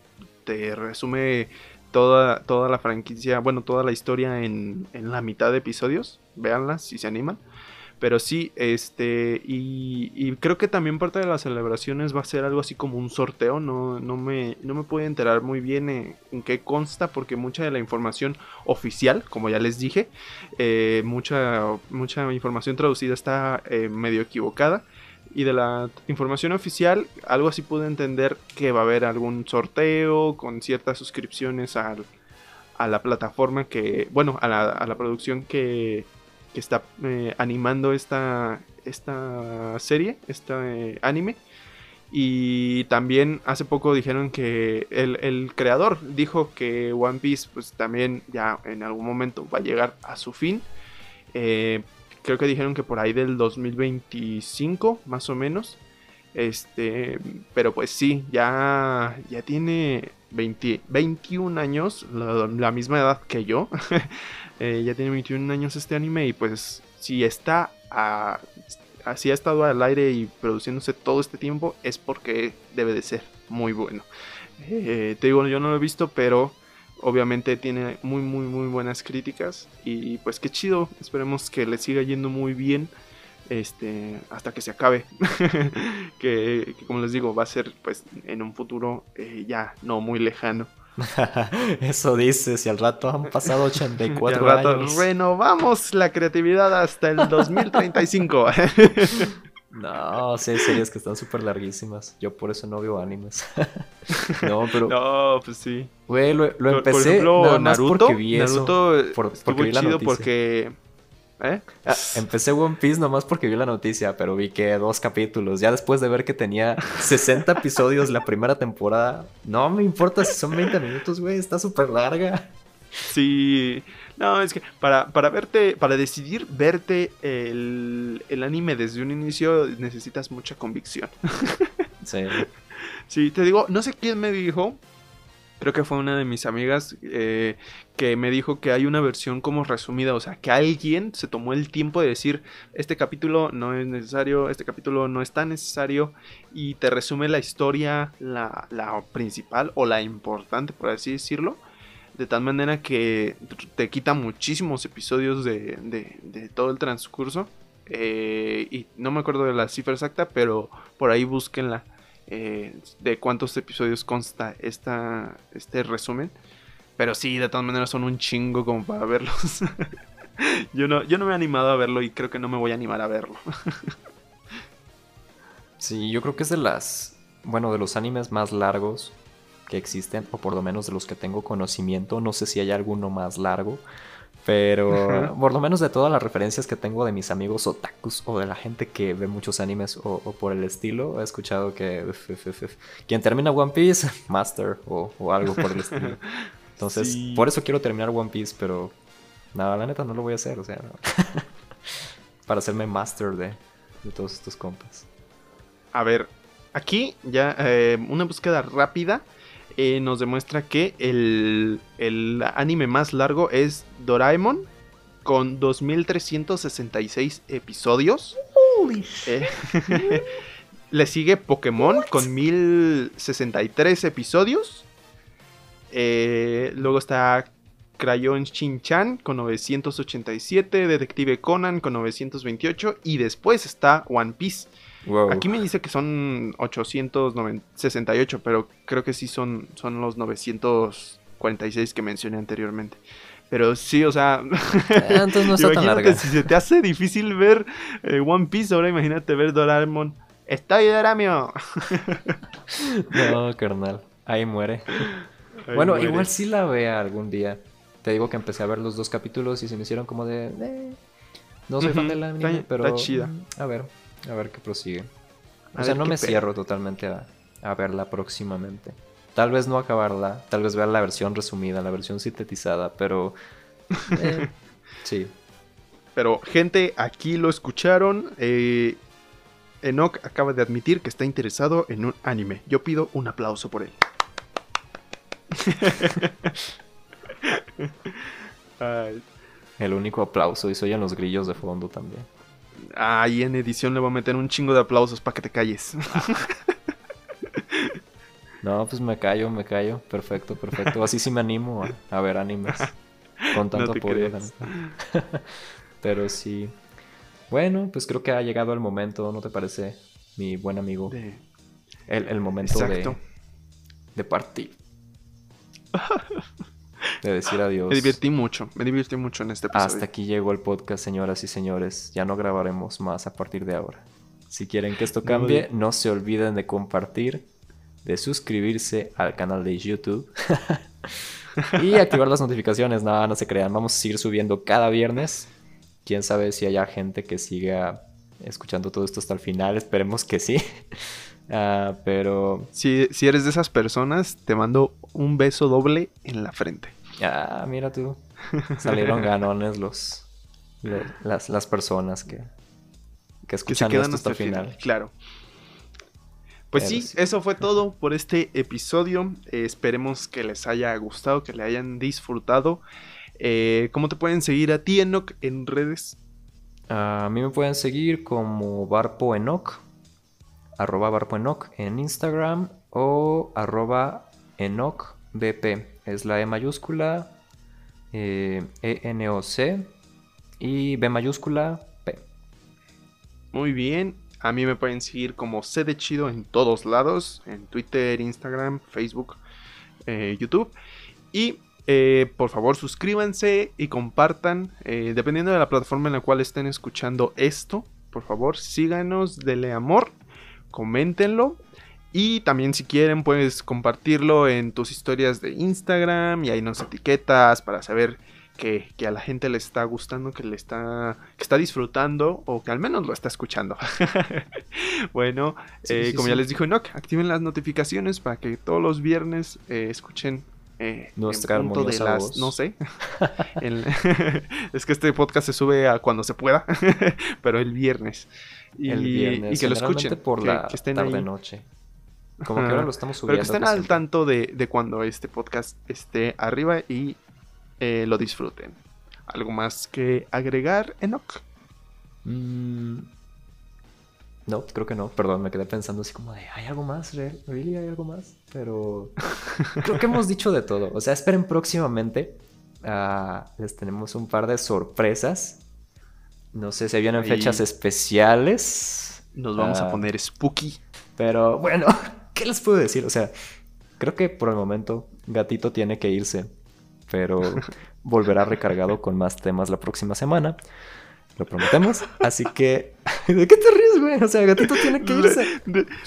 te resume toda, toda la franquicia, bueno, toda la historia en, en la mitad de episodios. Véanla si se animan. Pero sí, este, y, creo que también parte de las celebraciones va a ser algo así como un sorteo, no, no, me, no me puedo enterar muy bien en, qué consta, porque mucha de la información oficial, como ya les dije, eh, mucha, mucha información traducida está eh, medio equivocada. Y de la información oficial, algo así pude entender que va a haber algún sorteo con ciertas suscripciones a la plataforma que, bueno, a la, a la producción que, que está eh, animando esta, esta serie, este anime. Y también hace poco dijeron que el, creador dijo que One Piece pues también ya en algún momento va a llegar a su fin. Eh, creo que dijeron que por ahí del 2025 más o menos. Este, pero pues sí, ya, ya tiene 20, 21 años, la misma edad que yo. Eh, ya tiene 21 años este anime y pues si está así ha estado al aire y produciéndose todo este tiempo es porque debe de ser muy bueno. Eh, te digo, yo no lo he visto, pero obviamente tiene muy muy muy buenas críticas y pues qué chido, esperemos que le siga yendo muy bien. este hasta que se acabe que, como les digo va a ser pues en un futuro eh, ya no muy lejano eso dices y al rato han pasado 84 años renovamos la creatividad hasta el 2035 no, sí hay series que están súper larguísimas. Yo por eso no veo animes. no, pero. No, pues sí. Güey, lo, empecé. Por Naruto, porque vi Naruto eso. Por, porque vi la noticia. porque ¿Eh? Ah, empecé One Piece nomás porque vi la noticia, pero vi que dos capítulos. Ya después de ver que tenía 60 episodios la primera temporada, no me importa si son 20 minutos, güey, está súper larga. Sí, no, es que para, para verte, para decidir verte el, el anime desde un inicio necesitas mucha convicción. Sí. Sí, te digo, no sé quién me dijo, creo que fue una de mis amigas eh, que me dijo que hay una versión como resumida, o sea, que alguien se tomó el tiempo de decir, este capítulo no es necesario, este capítulo no es tan necesario, y te resume la historia, la, principal o la importante, por así decirlo, de tal manera que te quita muchísimos episodios de, de, todo el transcurso. Eh, y no me acuerdo de la cifra exacta, pero por ahí búsquenla. Eh, de cuántos episodios consta esta, este resumen. Pero sí, de todas maneras son un chingo como para verlos. yo, no, yo no me he animado a verlo y creo que no me voy a animar a verlo. sí, yo creo que es de las, bueno, de los animes más largos que existen, o por lo menos de los que tengo conocimiento. No sé si hay alguno más largo. Pero por lo menos de todas las referencias que tengo de mis amigos otakus o de la gente que ve muchos animes o, por el estilo, he escuchado que quien termina One Piece, Master o, algo por el estilo. Entonces, por eso quiero terminar One Piece, pero nada, la neta no lo voy a hacer, o sea, para hacerme Master de, de, todos estos compas. A ver, aquí ya eh, una búsqueda rápida eh, nos demuestra que el, anime más largo es Doraemon con 2366 episodios. Eh, le sigue Pokémon con 1063 episodios. Eh, luego está Crayon Shin-chan con 987, Detective Conan con 928 y después está One Piece Aquí me dice que son 868, pero creo que sí son, son los 946 que mencioné anteriormente. Pero sí, o sea. Eh, entonces no está tan larga. Si se te hace difícil ver eh, One Piece, ahora imagínate ver Doraemon. ¡Estoy Doramio! no, carnal. Ahí muere. bueno, igual sí la vea algún día. Te digo que empecé a ver los dos capítulos y se me hicieron como de. Eh, no soy fan de la anime, pero. Está chida. Mm, a ver. A ver qué prosigue. o sea, no me cierro totalmente a, verla próximamente. Tal vez no acabarla, tal vez vea la versión resumida, la versión sintetizada, pero... Eh, sí. Pero gente, aquí lo escucharon. Eh, Enoch acaba de admitir que está interesado en un anime. Yo pido un aplauso por él. El único aplauso y soy en los grillos de fondo también. Ahí en edición le voy a meter un chingo de aplausos para que te calles. no, pues me callo, me callo. Perfecto, perfecto. Así sí me animo a, ver animes. Con tanto apoyo. Pero sí. Bueno, pues creo que ha llegado el momento, ¿no te parece, mi buen amigo? El, momento de, de partir de decir adiós. Me divertí mucho, me divertí mucho en este episodio. Hasta aquí llegó el podcast, señoras y señores. Ya no grabaremos más a partir de ahora. Si quieren que esto cambie, no, se olviden de compartir, de suscribirse al canal de YouTube y activar las notificaciones. Nada, no se crean. Vamos a seguir subiendo cada viernes. Quién sabe si haya gente que siga escuchando todo esto hasta el final. Esperemos que sí. Ah, pero. Si, si eres de esas personas, te mando un beso doble en la frente. Ah, mira tú. Salieron ganones los, las, personas que, que escuchan esto hasta el final. Claro. Pues sí, eso fue todo por este episodio. Eh, esperemos que les haya gustado, que le hayan disfrutado. Eh, ¿Cómo te pueden seguir a ti, Enoch, en redes? A mí me pueden seguir como Barpo Enoch, arroba Barpo Enoch en Instagram o arroba Enoch BP es la E mayúscula, eh, E-N-O-C y B mayúscula P. Muy bien. A mí me pueden seguir como C de Chido en todos lados. En Twitter, Instagram, Facebook, eh, YouTube. Y eh, por favor suscríbanse y compartan. dependiendo de la plataforma en la cual estén escuchando esto. Por favor síganos, denle amor. Coméntenlo. Y también si quieren puedes compartirlo en tus historias de Instagram. Y ahí nos etiquetas para saber que, que a la gente le está gustando, que le está, que está disfrutando o que al menos lo está escuchando. bueno, Sí, eh, sí, como sí. ya les dijo Enoch, activen las notificaciones para que todos los viernes eh, escuchen. eh, Nuestra en punto de las, voz. no sé. El- es que este podcast se sube a cuando se pueda, pero el viernes. Y, el viernes. y que lo escuchen. por que, la que estén ahí. tarde-noche. Como que ahora lo estamos Pero subiendo. que estén al siempre. tanto de, de cuando este podcast esté arriba y eh, lo disfruten. ¿Algo más que agregar, Enoch? Mm, No, creo que no. Perdón, me quedé pensando así como de, ¿hay algo más? ¿Re- ¿Really hay algo más? Pero creo que hemos dicho de todo. O sea, esperen próximamente. ah, les tenemos un par de sorpresas. No sé si vienen Ahí. fechas especiales. Nos vamos Ah. a poner spooky. Pero bueno, ¿qué les puedo decir? O sea, creo que por el momento Gatito tiene que irse. Pero volverá recargado con más temas la próxima semana. Lo prometemos. Así que. ¿De qué te ríes, güey? O sea, Gatito tiene que irse.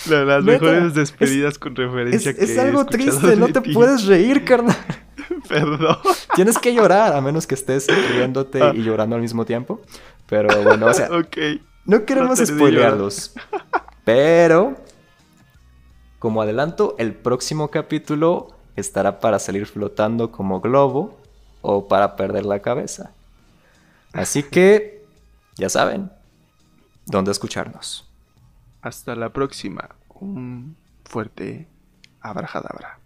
La- las Neta, mejores despedidas con Es, referencia que es algo triste, no te ti. puedes reír, carnal. Perdón. Tienes que llorar, a menos que estés riéndote Ah. y llorando al mismo tiempo. Pero bueno, o sea. No queremos de spoilearlos. Pero, como adelanto, el próximo capítulo estará para salir flotando como globo o para perder la cabeza. Así que, ya saben, dónde escucharnos. Hasta la próxima. Un fuerte abrajadabra.